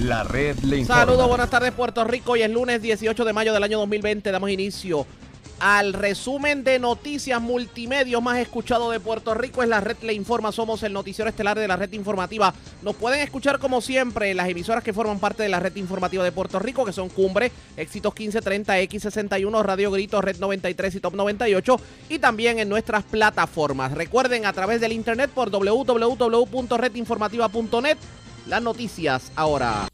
La red le informa. Saludos, buenas tardes Puerto Rico. Hoy es lunes 18 de mayo del año 2020. Damos inicio al resumen de noticias multimedios más escuchado de Puerto Rico. Es la red Le Informa. Somos el noticiero estelar de la red informativa. Nos pueden escuchar como siempre las emisoras que forman parte de la red informativa de Puerto Rico, que son Cumbre, Éxitos 1530, X61, Radio Grito, Red 93 y Top 98. Y también en nuestras plataformas. Recuerden a través del internet por www.redinformativa.net. Las noticias ahora.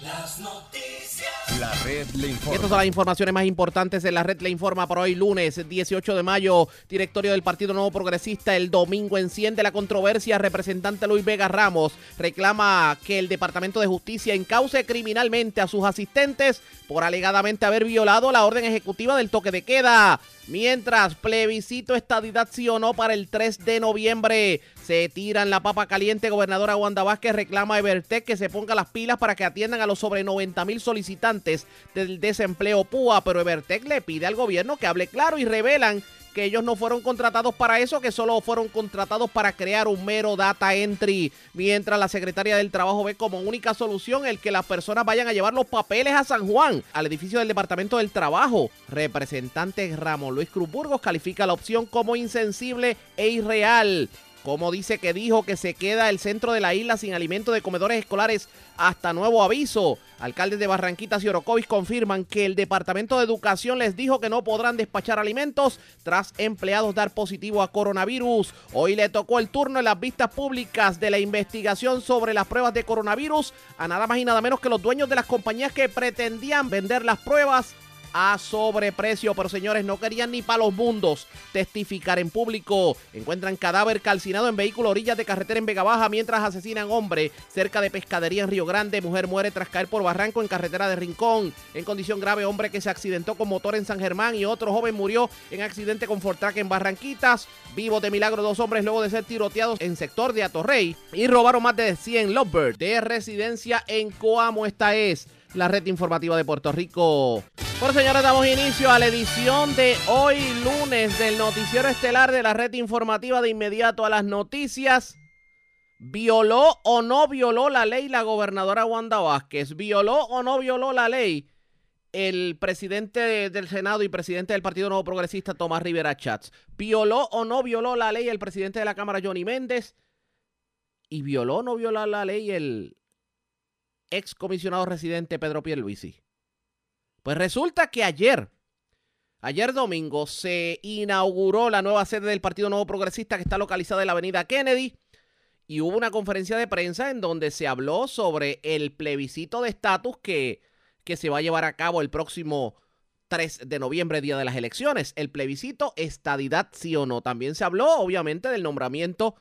Las noticias. La red le informa. Estas son las informaciones más importantes de la red Le Informa por hoy lunes 18 de mayo. Directorio del Partido Nuevo Progresista el domingo enciende la controversia. Representante Luis Vega Ramos reclama que el Departamento de Justicia encauce criminalmente a sus asistentes por alegadamente haber violado la orden ejecutiva del toque de queda. Mientras, plebiscito estadidad sí o no para el 3 de noviembre. Se tiran la papa caliente. Gobernadora Wanda Vázquez reclama a Evertec que se ponga las pilas para que atiendan a los sobre 90 mil solicitantes del desempleo PUA. Pero Evertec le pide al gobierno que hable claro y revelan que ellos no fueron contratados para eso, que solo fueron contratados para crear un mero data entry. Mientras la secretaria del Trabajo ve como única solución el que las personas vayan a llevar los papeles a San Juan, al edificio del Departamento del Trabajo. Representante Ramón Luis Cruz Burgos califica la opción como insensible e irreal. Como dice que dijo que se queda el centro de la isla sin alimento de comedores escolares hasta nuevo aviso. Alcaldes de Barranquitas y Orocovis confirman que el Departamento de Educación les dijo que no podrán despachar alimentos tras empleados dar positivo a coronavirus. Hoy le tocó el turno en las vistas públicas de la investigación sobre las pruebas de coronavirus a nada más y nada menos que los dueños de las compañías que pretendían vender las pruebas a sobreprecio, pero señores, no querían ni para los mundos testificar en público. Encuentran cadáver calcinado en vehículo orillas de carretera en Vega Baja mientras asesinan hombre cerca de pescadería en Río Grande. Mujer muere tras caer por barranco en carretera de Rincón. En condición grave, hombre que se accidentó con motor en San Germán y otro joven murió en accidente con Fortrack en Barranquitas. Vivos de milagro dos hombres luego de ser tiroteados en sector de Atorrey y robaron más de 100 Lovebird de residencia en Coamo. Esta es la red informativa de Puerto Rico. Por señores, damos inicio a la edición de hoy lunes del noticiero estelar de la red informativa de inmediato a las noticias. ¿Violó o no violó la ley la gobernadora Wanda Vázquez? ¿Violó o no violó la ley el presidente del Senado y presidente del Partido Nuevo Progresista Tomás Rivera Chats? ¿Violó o no violó la ley el presidente de la Cámara Johnny Méndez? ¿Y violó o no violó la ley el ex comisionado residente Pedro Pierluisi? Pues resulta que ayer, ayer domingo, se inauguró la nueva sede del Partido Nuevo Progresista que está localizada en la avenida Kennedy y hubo una conferencia de prensa en donde se habló sobre el plebiscito de estatus que, que se va a llevar a cabo el próximo 3 de noviembre, día de las elecciones. El plebiscito, estadidad sí o no. También se habló, obviamente, del nombramiento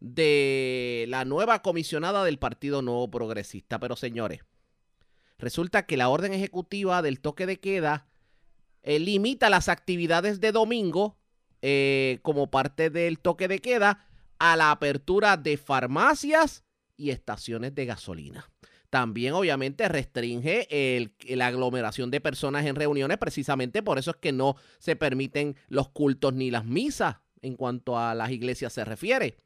de la nueva comisionada del Partido Nuevo Progresista. Pero señores, resulta que la orden ejecutiva del toque de queda eh, limita las actividades de domingo eh, como parte del toque de queda a la apertura de farmacias y estaciones de gasolina. También obviamente restringe la aglomeración de personas en reuniones, precisamente por eso es que no se permiten los cultos ni las misas en cuanto a las iglesias se refiere.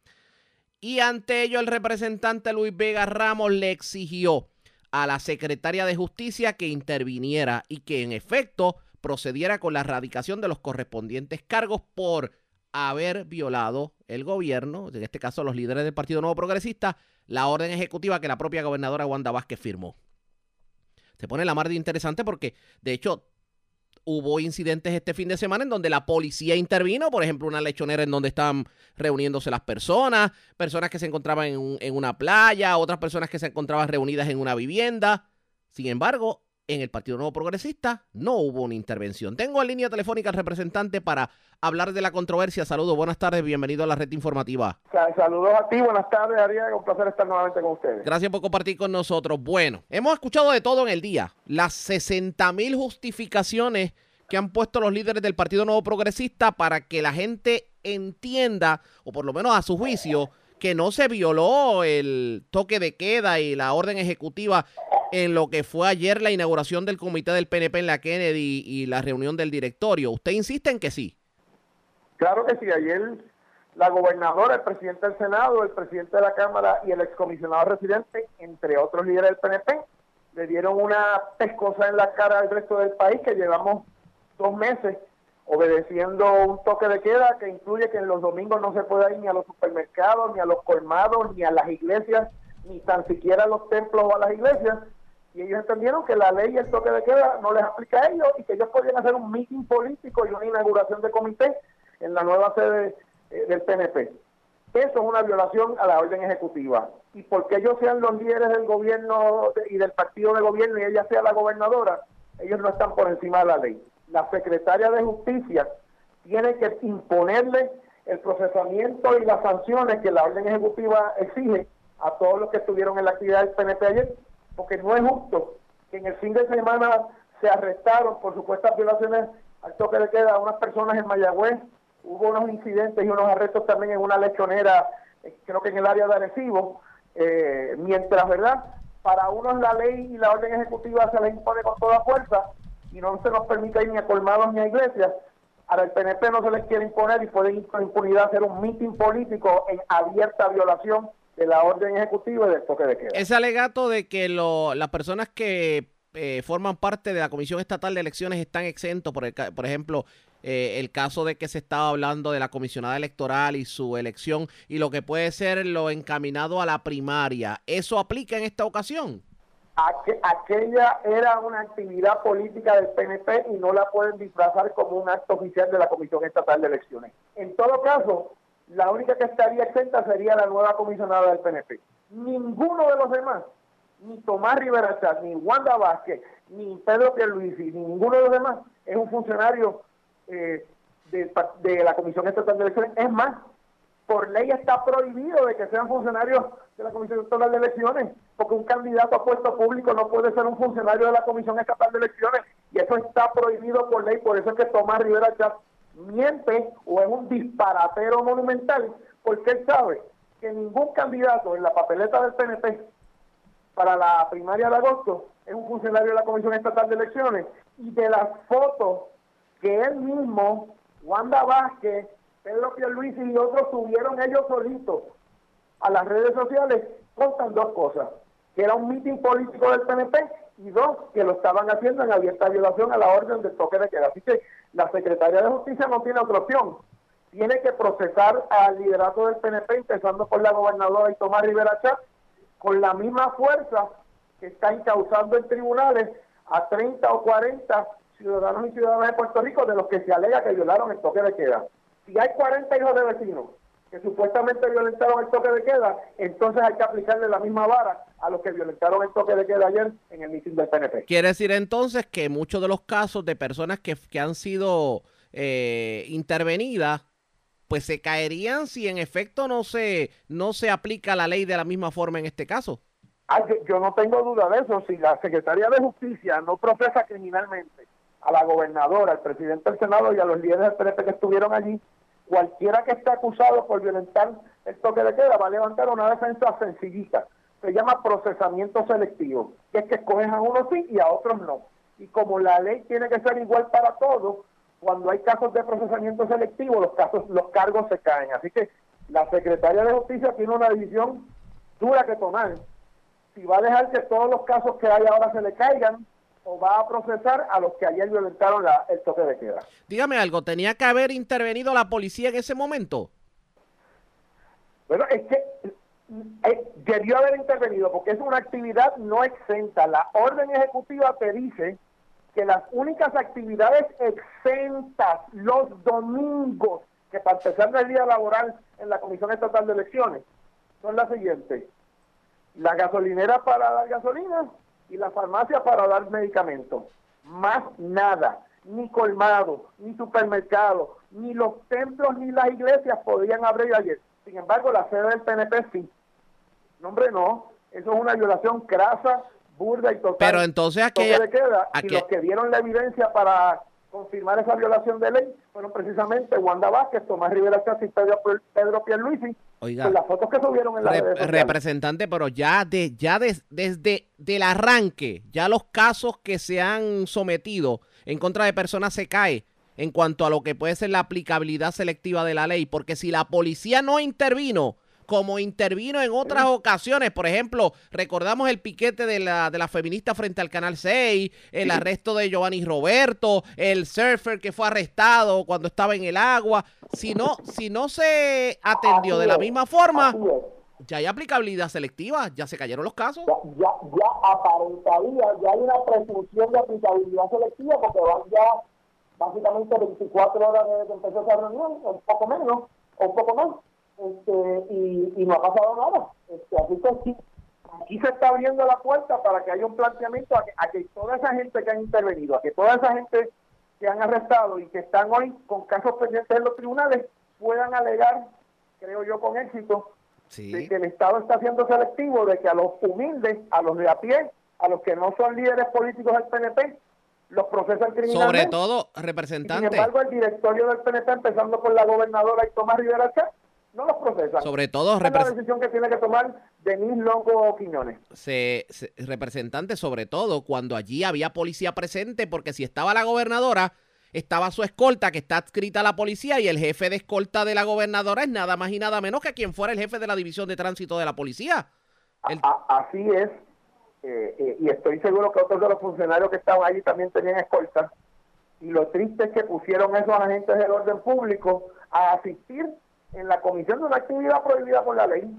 Y ante ello el representante Luis Vega Ramos le exigió a la secretaria de Justicia que interviniera y que en efecto procediera con la erradicación de los correspondientes cargos por haber violado el gobierno, en este caso los líderes del Partido Nuevo Progresista, la orden ejecutiva que la propia gobernadora Wanda Vázquez firmó. Se pone la mar de interesante porque, de hecho, hubo incidentes este fin de semana en donde la policía intervino, por ejemplo, una lechonera en donde estaban reuniéndose las personas, personas que se encontraban en, un- en una playa, otras personas que se encontraban reunidas en una vivienda. Sin embargo, en el Partido Nuevo Progresista no hubo una intervención. Tengo en línea telefónica al representante para hablar de la controversia. Saludos, buenas tardes, bienvenido a la red informativa. Sa- Saludos a ti, buenas tardes, Ariel. Un placer estar nuevamente con ustedes. Gracias por compartir con nosotros. Bueno, hemos escuchado de todo en el día. Las 60 mil justificaciones que han puesto los líderes del Partido Nuevo Progresista para que la gente entienda, o por lo menos a su juicio, que no se violó el toque de queda y la orden ejecutiva en lo que fue ayer la inauguración del comité del PNP en la Kennedy y la reunión del directorio. Usted insiste en que sí. Claro que sí, ayer la gobernadora, el presidente del Senado, el presidente de la Cámara y el excomisionado residente, entre otros líderes del PNP, le dieron una pescosa en la cara al resto del país que llevamos dos meses obedeciendo un toque de queda que incluye que en los domingos no se puede ir ni a los supermercados, ni a los colmados, ni a las iglesias, ni tan siquiera a los templos o a las iglesias. Y ellos entendieron que la ley y el toque de queda no les aplica a ellos y que ellos podían hacer un meeting político y una inauguración de comité en la nueva sede eh, del PNP. Eso es una violación a la orden ejecutiva. Y porque ellos sean los líderes del gobierno y del partido de gobierno y ella sea la gobernadora, ellos no están por encima de la ley la secretaria de Justicia tiene que imponerle el procesamiento y las sanciones que la orden ejecutiva exige a todos los que estuvieron en la actividad del PNP ayer, porque no es justo que en el fin de semana se arrestaron por supuestas violaciones al toque de queda a unas personas en Mayagüez, hubo unos incidentes y unos arrestos también en una lechonera, eh, creo que en el área de Arecibo, eh, mientras, ¿verdad? Para unos la ley y la orden ejecutiva se les impone con toda fuerza, y no se nos permite ir ni a colmados ni a iglesias, ahora el PNP no se les quiere imponer y pueden ir con impunidad hacer un mitin político en abierta violación de la orden ejecutiva y del toque de queda. Ese alegato de que lo, las personas que eh, forman parte de la Comisión Estatal de Elecciones están exentos, por, el, por ejemplo, eh, el caso de que se estaba hablando de la comisionada electoral y su elección y lo que puede ser lo encaminado a la primaria, ¿eso aplica en esta ocasión? Aquella era una actividad política del PNP y no la pueden disfrazar como un acto oficial de la Comisión Estatal de Elecciones. En todo caso, la única que estaría exenta sería la nueva comisionada del PNP. Ninguno de los demás, ni Tomás Rivera Chat, ni Wanda Vázquez, ni Pedro Pierluisi, ni ninguno de los demás es un funcionario eh, de, de la Comisión Estatal de Elecciones. Es más, por ley está prohibido de que sean funcionarios de la Comisión Estatal de Elecciones, porque un candidato a puesto público no puede ser un funcionario de la Comisión Estatal de Elecciones, y eso está prohibido por ley, por eso es que Tomás Rivera Chávez miente o es un disparatero monumental, porque él sabe que ningún candidato en la papeleta del PNP para la primaria de agosto es un funcionario de la Comisión Estatal de Elecciones, y de las fotos que él mismo, Wanda Vázquez, Pedro Pierluisi y otros subieron ellos solitos a las redes sociales, contan dos cosas, que era un mitin político del PNP y dos, que lo estaban haciendo en abierta violación a la orden del toque de queda. Así que la Secretaría de Justicia no tiene otra opción. Tiene que procesar al liderato del PNP, empezando por la gobernadora y Tomás Rivera Chat, con la misma fuerza que está encauzando en tribunales a 30 o 40 ciudadanos y ciudadanas de Puerto Rico de los que se alega que violaron el toque de queda si hay 40 hijos de vecinos que supuestamente violentaron el toque de queda, entonces hay que aplicarle la misma vara a los que violentaron el toque de queda ayer en el mitin del PNP. Quiere decir entonces que muchos de los casos de personas que, que han sido eh, intervenidas, pues se caerían si en efecto no se, no se aplica la ley de la misma forma en este caso. Ah, yo, yo no tengo duda de eso. Si la Secretaría de Justicia no procesa criminalmente a la gobernadora, al presidente del Senado y a los líderes del PNP que estuvieron allí, cualquiera que esté acusado por violentar el toque de queda va a levantar una defensa sencillita. Se llama procesamiento selectivo, que es que escogen a unos sí y a otros no. Y como la ley tiene que ser igual para todos, cuando hay casos de procesamiento selectivo, los casos, los cargos se caen. Así que la secretaria de Justicia tiene una decisión dura que tomar. Si va a dejar que todos los casos que hay ahora se le caigan, o va a procesar a los que ayer violentaron la, el toque de queda. Dígame algo, ¿tenía que haber intervenido la policía en ese momento? Bueno, es que eh, debió haber intervenido porque es una actividad no exenta. La orden ejecutiva te dice que las únicas actividades exentas los domingos, que para empezar el día laboral en la Comisión Estatal de Elecciones, son las siguientes. La gasolinera para dar gasolina, y la farmacia para dar medicamentos. Más nada, ni colmado, ni supermercado, ni los templos ni las iglesias podían abrir ayer. Sin embargo, la sede del PNP sí. No, hombre, no. Eso es una violación crasa, burda y total. Pero entonces aquella... queda, y los que dieron la evidencia para confirmar esa violación de ley fueron precisamente Wanda Vázquez, Tomás Rivera Chávez y Pedro, Pedro Pierluisi, Oiga, las fotos que subieron en la representante, pero ya de ya desde el arranque, ya los casos que se han sometido en contra de personas se cae. en cuanto a lo que puede ser la aplicabilidad selectiva de la ley, porque si la policía no intervino, como intervino en otras ocasiones. Por ejemplo, recordamos el piquete de la, de la feminista frente al Canal 6, el arresto de Giovanni Roberto, el surfer que fue arrestado cuando estaba en el agua. Si no, si no se atendió de la misma forma, ya hay aplicabilidad selectiva, ya se cayeron los casos. Ya, ya, ya aparentaría, ya hay una presunción de aplicabilidad selectiva porque van ya básicamente 24 horas desde que empezó esa reunión, un poco menos, o un poco más este, y, y, no ha pasado nada. Este, así que sí, aquí se está abriendo la puerta para que haya un planteamiento a que, toda esa gente que ha intervenido, a que toda esa gente que han arrestado y que están hoy con casos pendientes en los tribunales puedan alegar, creo yo con éxito, de que el Estado está siendo selectivo, de que a los humildes, a los de a pie, a los que no son líderes políticos del PNP, los procesan criminales. Sobre todo, representante. sin embargo, el directorio del PNP, empezando por la gobernadora y Tomás Rivera Chávez, no los procesan. Sobre todo, es la decisión que tiene que tomar Denis Longo Quiñones. Se, representante, sobre todo cuando allí había policía presente, porque si estaba la gobernadora, estaba su escolta que está adscrita a la policía y el jefe de escolta de la gobernadora es nada más y nada menos que quien fuera el jefe de la división de tránsito de la policía. así es, eh, eh, y estoy seguro que otros de los funcionarios que estaban allí también tenían escolta. Y lo triste es que pusieron esos agentes del orden público a asistir en la comisión de una actividad prohibida por la ley,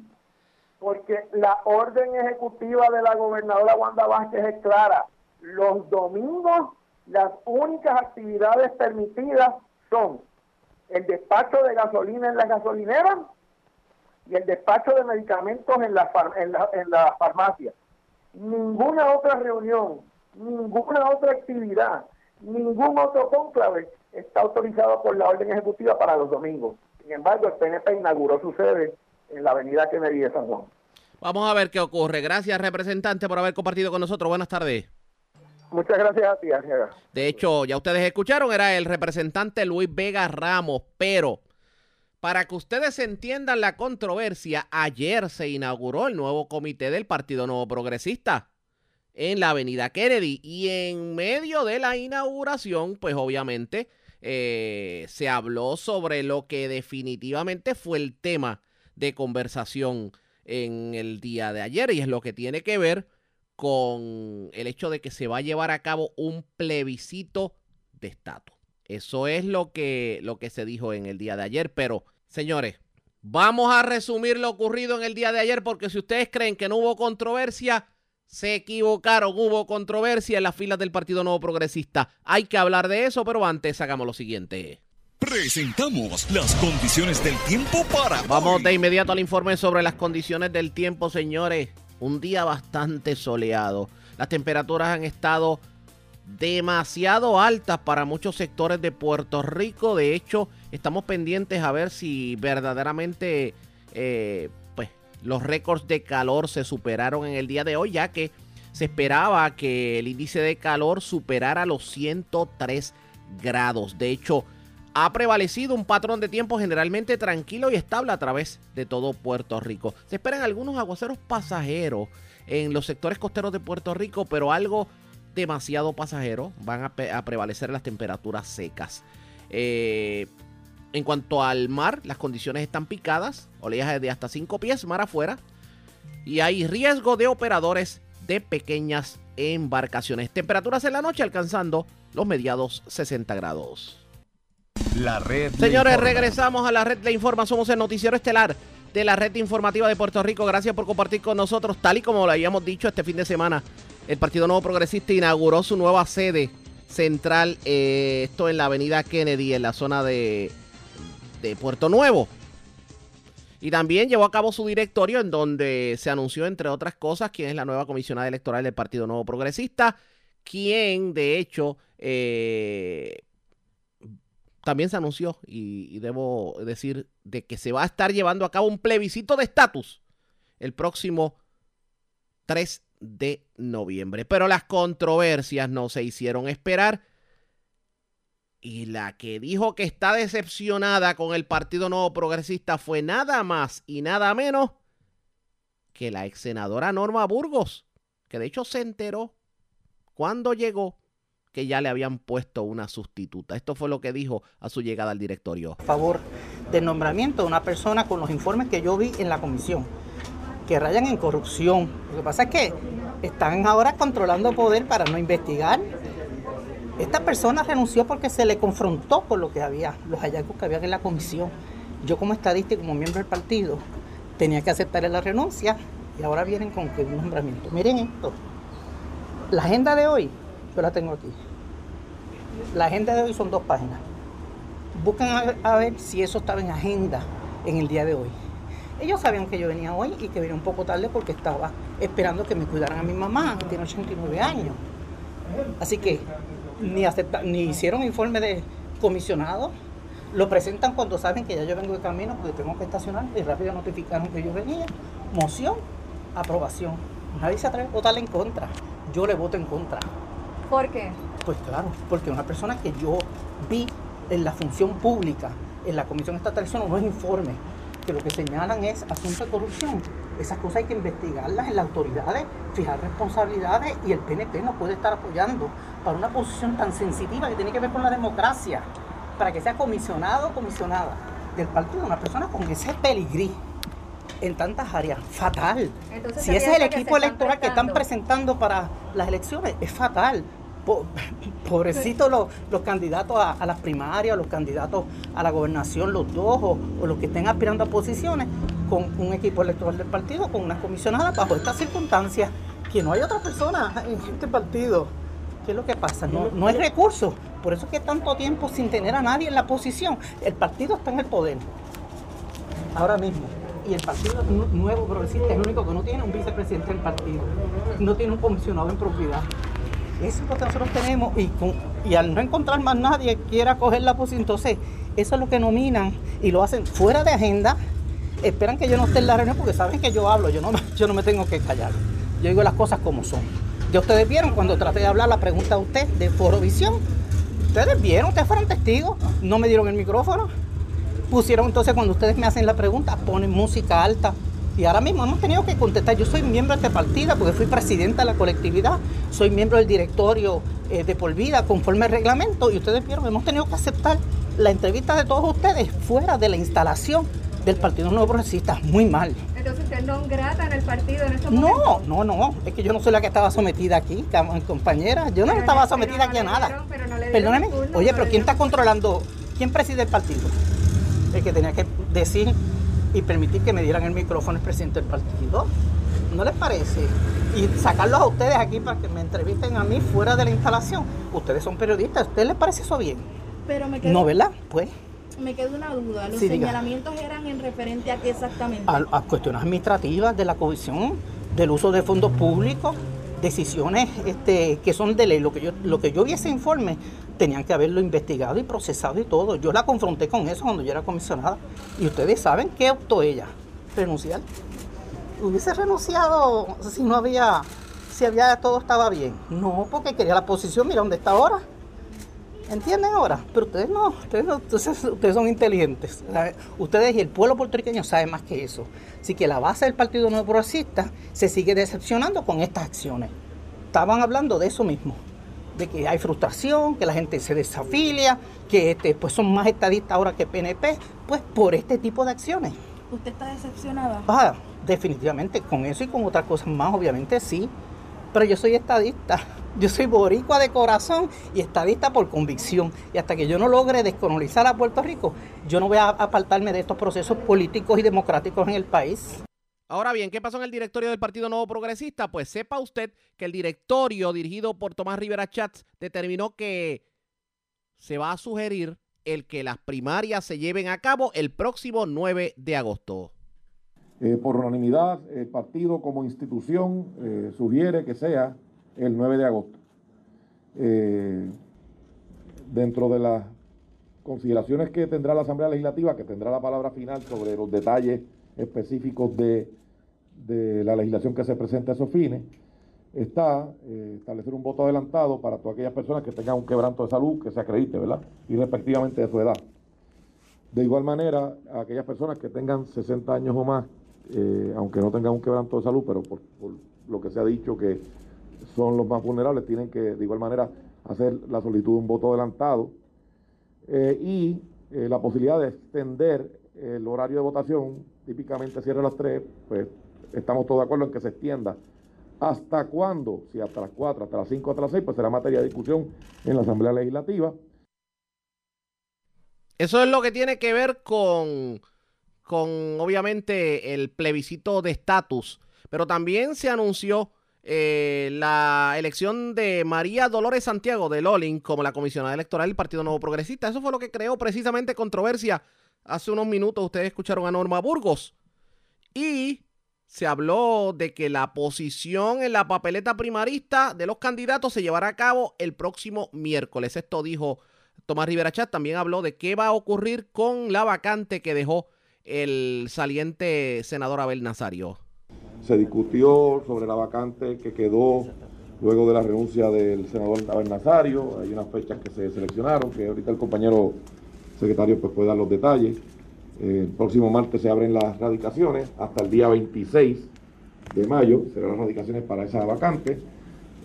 porque la orden ejecutiva de la gobernadora Wanda Vázquez es clara. Los domingos las únicas actividades permitidas son el despacho de gasolina en la gasolinera y el despacho de medicamentos en la, en la, en la farmacia. Ninguna otra reunión, ninguna otra actividad, ningún otro cónclave está autorizado por la orden ejecutiva para los domingos. Sin embargo, el PNP inauguró su sede en la avenida Kennedy de San Juan. Vamos a ver qué ocurre. Gracias, representante, por haber compartido con nosotros. Buenas tardes. Muchas gracias a ti, De hecho, ya ustedes escucharon, era el representante Luis Vega Ramos, pero para que ustedes entiendan la controversia, ayer se inauguró el nuevo comité del Partido Nuevo Progresista en la avenida Kennedy y en medio de la inauguración, pues obviamente eh, se habló sobre lo que definitivamente fue el tema de conversación en el día de ayer y es lo que tiene que ver con el hecho de que se va a llevar a cabo un plebiscito de estatus. Eso es lo que, lo que se dijo en el día de ayer, pero señores, vamos a resumir lo ocurrido en el día de ayer porque si ustedes creen que no hubo controversia, se equivocaron, hubo controversia en las filas del Partido Nuevo Progresista. Hay que hablar de eso, pero antes hagamos lo siguiente. Presentamos las condiciones del tiempo para. Vamos de inmediato al informe sobre las condiciones del tiempo, señores. Un día bastante soleado. Las temperaturas han estado demasiado altas para muchos sectores de Puerto Rico. De hecho, estamos pendientes a ver si verdaderamente eh, los récords de calor se superaron en el día de hoy, ya que se esperaba que el índice de calor superara los 103 grados. De hecho, ha prevalecido un patrón de tiempo generalmente tranquilo y estable a través de todo Puerto Rico. Se esperan algunos aguaceros pasajeros en los sectores costeros de Puerto Rico, pero algo demasiado pasajero. Van a, prevalecer las temperaturas secas. Eh, en cuanto al mar, las condiciones están picadas, oleaje de hasta 5 pies mar afuera, y hay riesgo de operadores de pequeñas embarcaciones. Temperaturas en la noche alcanzando los mediados 60 grados. La red. Señores, regresamos a la red Le Informa. Somos el noticiero estelar de la red informativa de Puerto Rico. Gracias por compartir con nosotros. Tal y como lo habíamos dicho este fin de semana, el Partido Nuevo Progresista inauguró su nueva sede central. Eh, esto en la avenida Kennedy, en la zona de de Puerto Nuevo. Y también llevó a cabo su directorio en donde se anunció, entre otras cosas, quién es la nueva comisionada electoral del Partido Nuevo Progresista, quien de hecho eh, también se anunció, y, debo decir, de que se va a estar llevando a cabo un plebiscito de estatus el próximo 3 de noviembre. Pero las controversias no se hicieron esperar y la que dijo que está decepcionada con el Partido Nuevo Progresista fue nada más y nada menos que la ex senadora Norma Burgos, que de hecho se enteró cuando llegó que ya le habían puesto una sustituta. Esto fue lo que dijo a su llegada al directorio. A favor del nombramiento de una persona con los informes que yo vi en la comisión, que rayan en corrupción. Lo que pasa es que están ahora controlando poder para no investigar. Esta persona renunció porque se le confrontó con lo que había, los hallazgos que había en la comisión. Yo como estadista y como miembro del partido tenía que aceptar la renuncia y ahora vienen con que un nombramiento. Miren esto. La agenda de hoy, yo la tengo aquí. La agenda de hoy son dos páginas. Buscan a ver, a ver si eso estaba en agenda en el día de hoy. Ellos sabían que yo venía hoy y que venía un poco tarde porque estaba esperando que me cuidaran a mi mamá, que tiene 89 años. Así que ni, acepta- ni hicieron informe de comisionado, lo presentan cuando saben que ya yo vengo de camino porque tengo que estacionar y rápido notificaron que yo venía. Moción, aprobación. Nadie se atreve a votarle en contra. Yo le voto en contra. ¿Por qué? Pues claro, porque una persona que yo vi en la función pública, en la Comisión Estatal, eso no es informe, que lo que señalan es asunto de corrupción. Esas cosas hay que investigarlas en las autoridades, fijar responsabilidades y el PNP no puede estar apoyando para una posición tan sensitiva que tiene que ver con la democracia, para que sea comisionado o comisionada del partido, una persona con ese peligrí en tantas áreas, fatal. Entonces, si ¿se ese es el equipo electoral que están presentando para las elecciones, es fatal. Po- Pobrecitos los, los candidatos a, a las primarias, los candidatos a la gobernación, los dos, o, o los que estén aspirando a posiciones, con un equipo electoral del partido, con una comisionada, bajo estas circunstancias, que no hay otra persona en este partido. ¿Qué es lo que pasa? No, no hay recursos. Por eso es que tanto tiempo sin tener a nadie en la posición. El partido está en el poder ahora mismo. Y el Partido Nu- Nuevo Progresista es el único que no tiene un vicepresidente del partido, no tiene un comisionado en propiedad. Eso es lo que nosotros tenemos y, y al no encontrar más nadie quiera coger la posición, entonces eso es lo que nominan y lo hacen fuera de agenda. Esperan que yo no esté en la reunión porque saben que yo hablo, yo no, yo no me tengo que callar. Yo digo las cosas como son. Ya ustedes vieron cuando traté de hablar la pregunta a usted de Forovisión. Ustedes vieron, ustedes fueron testigos, no me dieron el micrófono pusieron entonces cuando ustedes me hacen la pregunta, ponen música alta. Y ahora mismo hemos tenido que contestar. Yo soy miembro de este partido porque fui presidenta de la colectividad, soy miembro del directorio eh, de por vida conforme al reglamento. Y ustedes vieron, hemos tenido que aceptar la entrevista de todos ustedes fuera de la instalación del Partido Nuevo Progresista. Muy mal. Entonces usted no grata en el partido en estos momentos. No, no, no. Es que yo no soy la que estaba sometida aquí, compañera. Yo no Pero estaba sometida aquí a nada. dieron- pero no el turno, Oye, pero ¿quién está controlando? ¿Quién preside el partido? El que tenía que decir y permitir que me dieran el micrófono el presidente del partido. ¿No les parece? Y sacarlos a ustedes aquí para que me entrevisten a mí fuera de la instalación. Ustedes son periodistas. ¿A ustedes les parece eso bien? Pero me quedó, No, ¿verdad? Pues me quedó una duda. ¿Los Sí, diga. señalamientos eran en referente a qué exactamente? a, a cuestiones administrativas de la comisión, del uso de fondos públicos, decisiones este, que son de ley. Lo que yo, lo que yo vi ese informe, tenían que haberlo investigado y procesado y todo. Yo la confronté con eso cuando yo era comisionada. Y ustedes saben qué optó ella, renunciar. Hubiese renunciado si no había, si había todo estaba bien. No, porque quería la posición, mira dónde está ahora. ¿Entienden ahora? Pero ustedes no, ustedes, no, ustedes, ustedes son inteligentes. Ustedes y el pueblo puertorriqueño saben más que eso. Así que la base del Partido Nuevo Progresista se sigue decepcionando con estas acciones. Estaban hablando de eso mismo, de que hay frustración, que la gente se desafilia, que este, pues son más estadistas ahora que PNP, pues por este tipo de acciones. ¿Usted está decepcionada? Ah, definitivamente, con eso y con otras cosas más, obviamente sí. Pero yo soy estadista. Yo soy boricua de corazón y estadista por convicción. Y hasta que yo no logre descolonizar a Puerto Rico, yo no voy a apartarme de estos procesos políticos y democráticos en el país. Ahora bien, ¿qué pasó en el directorio del Partido Nuevo Progresista? Pues sepa usted que el directorio dirigido por Tomás Rivera Chats determinó que se va a sugerir el que las primarias se lleven a cabo el próximo 9 de agosto. Eh, por unanimidad, el partido como institución eh, sugiere que sea el 9 de agosto. Eh, dentro de las consideraciones que tendrá la Asamblea Legislativa, que tendrá la palabra final sobre los detalles específicos de, de la legislación que se presenta a esos fines, está establecer un voto adelantado para todas aquellas personas que tengan un quebranto de salud que se acredite, ¿verdad? Y respectivamente de su edad. De igual manera, aquellas personas que tengan 60 años o más, eh, aunque no tengan un quebranto de salud, pero por, lo que se ha dicho que son los más vulnerables, tienen que de igual manera hacer la solicitud de un voto adelantado eh, y eh, la posibilidad de extender el horario de votación, típicamente cierra a las 3, pues estamos todos de acuerdo en que se extienda. ¿Hasta cuándo? Si hasta las 4, hasta las 5, hasta las 6, pues será materia de discusión en la Asamblea Legislativa. Eso es lo que tiene que ver con, con obviamente, el plebiscito de estatus. Pero también se anunció eh, la elección de María Dolores Santiago de Lolin como la comisionada electoral del Partido Nuevo Progresista. Eso fue lo que creó precisamente controversia. Hace unos minutos ustedes escucharon a Norma Burgos. Y se habló de que la posición en la papeleta primarista de los candidatos se llevará a cabo el próximo miércoles. Esto dijo Tomás Rivera Chat. También habló de qué va a ocurrir con la vacante que dejó el saliente senador Abel Nazario. Se discutió sobre la vacante que quedó luego de la renuncia del senador Abel Nazario. Hay unas fechas que se seleccionaron, que ahorita el compañero secretario pues, puede dar los detalles. El próximo martes se abren las radicaciones hasta el día 26 de mayo, serán las radicaciones para esa vacante.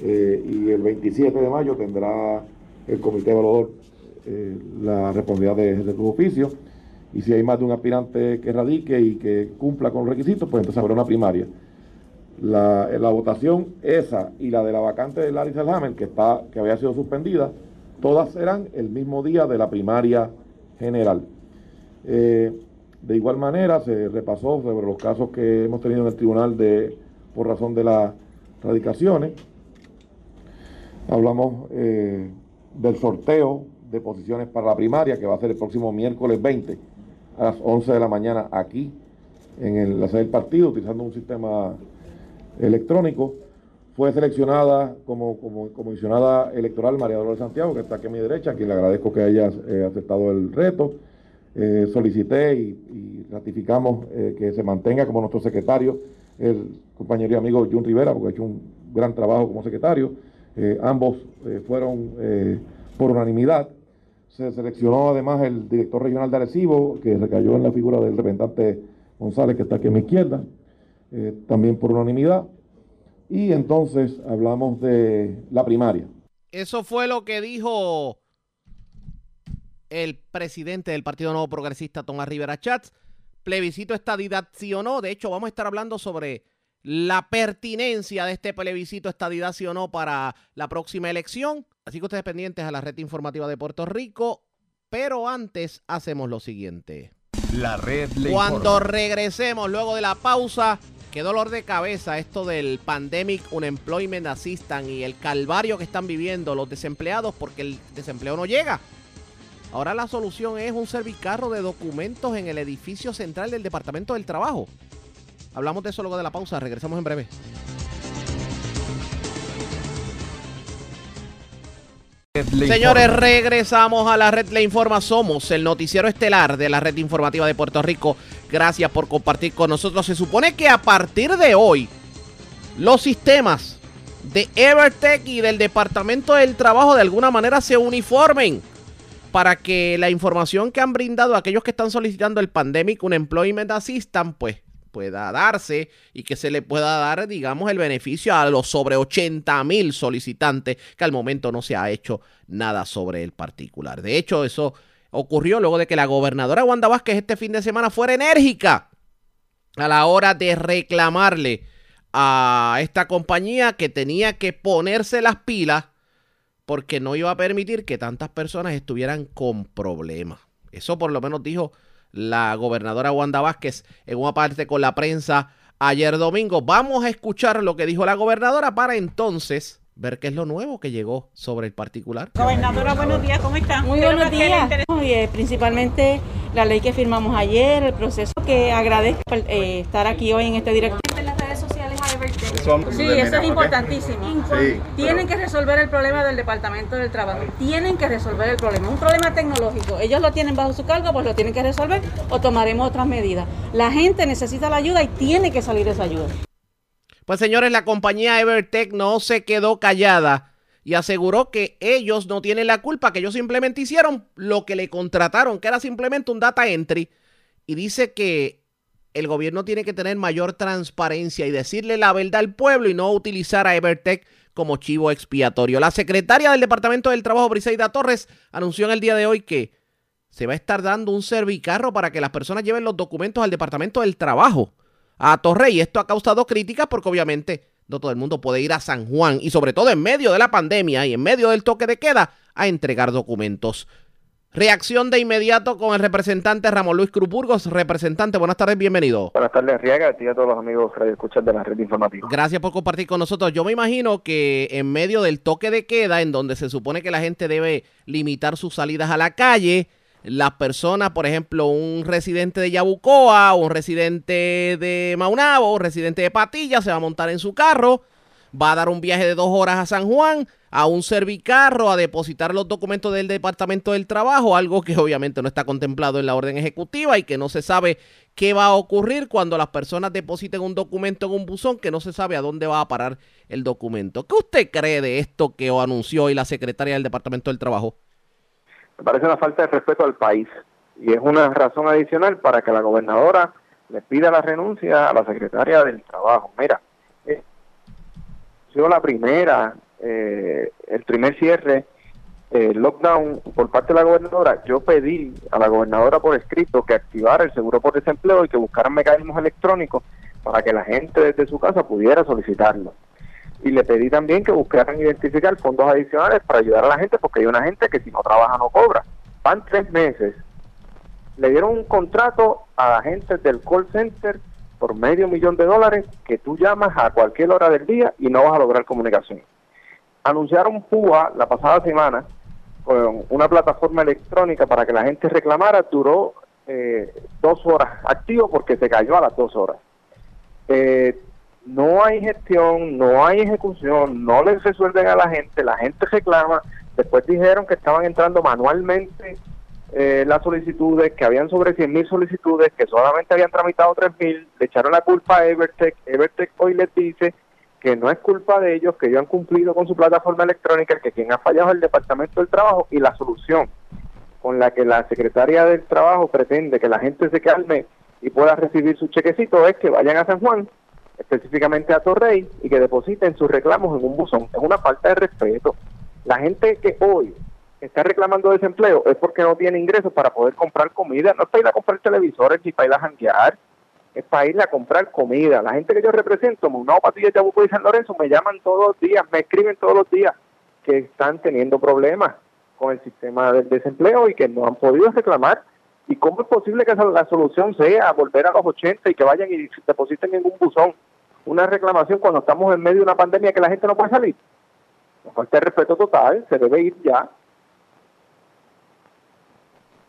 Eh, y el 27 de mayo tendrá el comité evaluador eh, la responsabilidad de ejercer su oficio. Y si hay más de un aspirante que radique y que cumpla con los requisitos, pues entonces habrá una primaria. La, votación esa y la de la vacante de Larry Selhammer, que, que había sido suspendida, todas serán el mismo día de la primaria general. Eh, de igual manera, se repasó sobre los casos que hemos tenido en el tribunal de, por razón de las radicaciones. Hablamos eh, del sorteo de posiciones para la primaria, que va a ser el próximo miércoles 20 a las 11 de la mañana aquí en el, la sede del partido, utilizando un sistema electrónico. Fue seleccionada como, como comisionada electoral María Dolores Santiago, que está aquí a mi derecha, a quien le agradezco que haya eh, aceptado el reto. Eh, solicité y, ratificamos eh, que se mantenga como nuestro secretario el compañero y amigo Jun Rivera, porque ha hecho un gran trabajo como secretario. Ambos fueron por unanimidad. Se seleccionó además el director regional de Arecibo, que recayó en la figura del representante González, que está aquí a mi izquierda, eh, también por unanimidad. Y entonces hablamos de la primaria. Eso fue lo que dijo el presidente del Partido Nuevo Progresista, Tomás Rivera Chats. Plebiscito estadidad, sí o no. De hecho, vamos a estar hablando sobre la pertinencia de este plebiscito estadidad, sí o no, para la próxima elección. Así que ustedes pendientes a la red informativa de Puerto Rico. Pero antes hacemos lo siguiente. La red le Cuando informa. regresemos luego de la pausa, qué dolor de cabeza esto del Pandemic Unemployment Assistance y el calvario que están viviendo los desempleados porque el desempleo no llega. Ahora la solución es un servicarro de documentos en el edificio central del Departamento del Trabajo. Hablamos de eso luego de la pausa, regresamos en breve. Señores, regresamos a la red Le Informa. Somos el noticiero estelar de la red informativa de Puerto Rico. Gracias por compartir con nosotros. Se supone que a partir de hoy, los sistemas de Evertech y del Departamento del Trabajo de alguna manera se uniformen para que la información que han brindado aquellos que están solicitando el Pandemic Unemployment Assistance, pues pueda darse y que se le pueda dar, digamos, el beneficio a los sobre 80 mil solicitantes que al momento no se ha hecho nada sobre el particular. De hecho, eso ocurrió luego de que la gobernadora Wanda Vázquez este fin de semana fuera enérgica a la hora de reclamarle a esta compañía que tenía que ponerse las pilas porque no iba a permitir que tantas personas estuvieran con problemas. Eso por lo menos dijo la gobernadora Wanda Vázquez en una parte con la prensa ayer domingo. Vamos a escuchar lo que dijo la gobernadora para entonces ver qué es lo nuevo que llegó sobre el particular. Gobernadora, buenos días, ¿cómo está? Muy buenos días. Oye, principalmente la ley que firmamos ayer, el proceso que agradezco eh, estar aquí hoy en este directorio. En las redes sociales a Evertech. Sí, eso es importantísimo. Tienen que resolver el problema del Departamento del Trabajo. Tienen que resolver el problema. Un problema tecnológico. Ellos lo tienen bajo su cargo, pues lo tienen que resolver o tomaremos otras medidas. La gente necesita la ayuda y tiene que salir esa ayuda. Pues señores, la compañía Evertech no se quedó callada y aseguró que ellos no tienen la culpa, que ellos simplemente hicieron lo que le contrataron, que era simplemente un data entry. Y dice que el gobierno tiene que tener mayor transparencia y decirle la verdad al pueblo y no utilizar a Evertech como chivo expiatorio. La secretaria del Departamento del Trabajo, Briseida Torres, anunció en el día de hoy que se va a estar dando un servicarro para que las personas lleven los documentos al Departamento del Trabajo a Torrey. Esto ha causado críticas porque obviamente no todo el mundo puede ir a San Juan y sobre todo en medio de la pandemia y en medio del toque de queda a entregar documentos. Reacción de inmediato con el representante Ramón Luis Cruz Representante, buenas tardes, bienvenido. Buenas tardes, Riaga, y a todos los amigos que escuchan de la red informativa. Gracias por compartir con nosotros. Yo me imagino que en medio del toque de queda, en donde se supone que la gente debe limitar sus salidas a la calle, las personas, por ejemplo, un residente de Yabucoa, un residente de Maunabo, un residente de Patilla, se va a montar en su carro, va a dar un viaje de dos horas a San Juan, a un servicarro, a depositar los documentos del Departamento del Trabajo, algo que obviamente no está contemplado en la orden ejecutiva y que no se sabe qué va a ocurrir cuando las personas depositen un documento en un buzón que no se sabe a dónde va a parar el documento. ¿Qué usted cree de esto que anunció hoy la secretaria del Departamento del Trabajo? Me parece una falta de respeto al país y es una razón adicional para que la gobernadora le pida la renuncia a la secretaria del Trabajo. Mira, eh, sido la primera, eh, el primer cierre, eh, lockdown por parte de la gobernadora, yo pedí a la gobernadora por escrito que activara el seguro por desempleo y que buscaran mecanismos electrónicos para que la gente desde su casa pudiera solicitarlo y le pedí también que buscaran identificar fondos adicionales para ayudar a la gente, porque hay una gente que si no trabaja no cobra. Van tres meses. Le dieron un contrato a la gente del call center por medio millón de dólares que tú llamas a cualquier hora del día y no vas a lograr comunicación. Anunciaron PUA la pasada semana con una plataforma electrónica para que la gente reclamara, duró eh, dos horas activo porque se cayó a las dos horas. Eh, no hay gestión, no hay ejecución, no les resuelven a la gente, la gente reclama, después dijeron que estaban entrando manualmente eh, las solicitudes, que habían sobre 100 mil solicitudes, que solamente habían tramitado 3 mil, le echaron la culpa a Evertech, Evertech hoy les dice que no es culpa de ellos, que ellos han cumplido con su plataforma electrónica, que quien ha fallado es el Departamento del Trabajo y la solución con la que la Secretaría del Trabajo pretende que la gente se calme y pueda recibir su chequecito es que vayan a San Juan específicamente a Torrey, y que depositen sus reclamos en un buzón. Es una falta de respeto. La gente que hoy está reclamando desempleo es porque no tiene ingresos para poder comprar comida. No es para ir a comprar televisores ni para ir a janguear, es para ir a comprar comida. La gente que yo represento, una Patilla de Abuco y San Lorenzo, me llaman todos los días, me escriben todos los días que están teniendo problemas con el sistema del desempleo y que no han podido reclamar. ¿Y cómo es posible que la solución sea volver a los 80 y que vayan y depositen en un buzón una reclamación cuando estamos en medio de una pandemia que la gente no puede salir? Nos falta respeto total, se debe ir ya.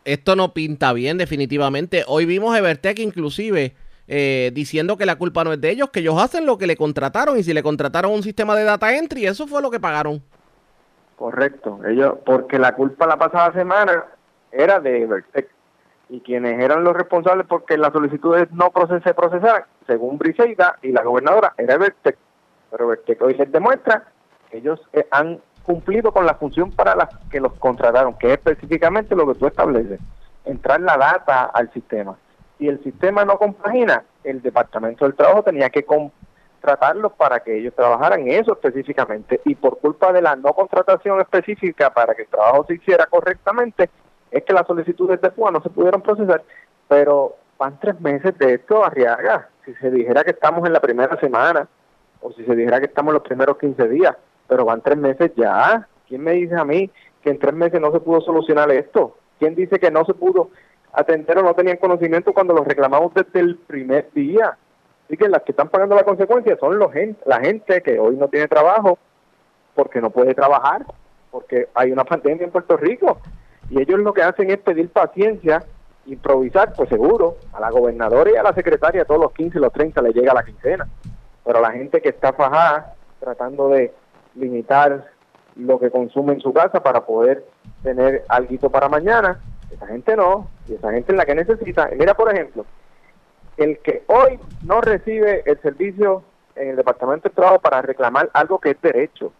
Esto no pinta bien definitivamente. Hoy vimos a Evertech inclusive eh, diciendo que la culpa no es de ellos, que ellos hacen lo que le contrataron y si le contrataron un sistema de data entry, eso fue lo que pagaron. Correcto, ellos, porque la culpa la pasada semana era de Evertech y quienes eran los responsables porque las solicitudes no se procesaran, según Briseida y la gobernadora, era Evertec. Pero Evertec hoy les demuestra que ellos eh, han cumplido con la función para la que los contrataron, que es específicamente lo que tú estableces, entrar la data al sistema. Si el sistema no compagina, el Departamento del Trabajo tenía que contratarlos para que ellos trabajaran eso específicamente. Y por culpa de la no contratación específica para que el trabajo se hiciera correctamente, es que las solicitudes de FUA no se pudieron procesar, pero van tres meses de esto, Arriaga. Si se dijera que estamos en la primera semana, o si se dijera que estamos en los primeros 15 días, pero van tres meses ya. ¿Quién me dice a mí que en tres meses no se pudo solucionar esto? ¿Quién dice que no se pudo atender o no tenían conocimiento cuando los reclamamos desde el primer día? Así que las que están pagando la consecuencia son los la gente que hoy no tiene trabajo porque no puede trabajar, porque hay una pandemia en Puerto Rico y ellos lo que hacen es pedir paciencia, improvisar, pues seguro, a la gobernadora y a la secretaria todos los 15 y los 30 le llega la quincena, pero la gente que está fajada tratando de limitar lo que consume en su casa para poder tener algo para mañana, esa gente no, y esa gente es la que necesita. Mira, por ejemplo, el que hoy no recibe el servicio en el Departamento de Trabajo para reclamar algo que es derecho.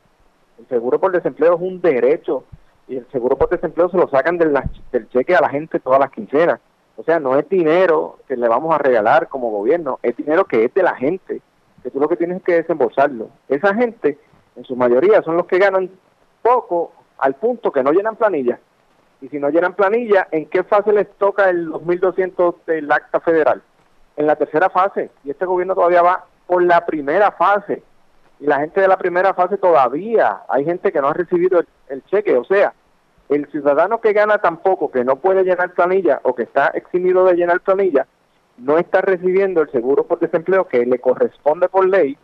El seguro por desempleo es un derecho y el seguro por desempleo se lo sacan del, cheque a la gente todas las quincenas. O sea, no es dinero que le vamos a regalar como gobierno, es dinero que es de la gente, que tú lo que tienes que desembolsarlo. Esa gente en su mayoría son los que ganan poco al punto que no llenan planilla. Y si no llenan planilla, ¿en qué fase les toca el 2.200 del acta federal? En la tercera fase. Y este gobierno todavía va por la primera fase. Y la gente de la primera fase todavía, hay gente que no ha recibido el, cheque. O sea, el ciudadano que gana tan poco, que no puede llenar planilla o que está eximido de llenar planilla, no está recibiendo el seguro por desempleo que le corresponde por ley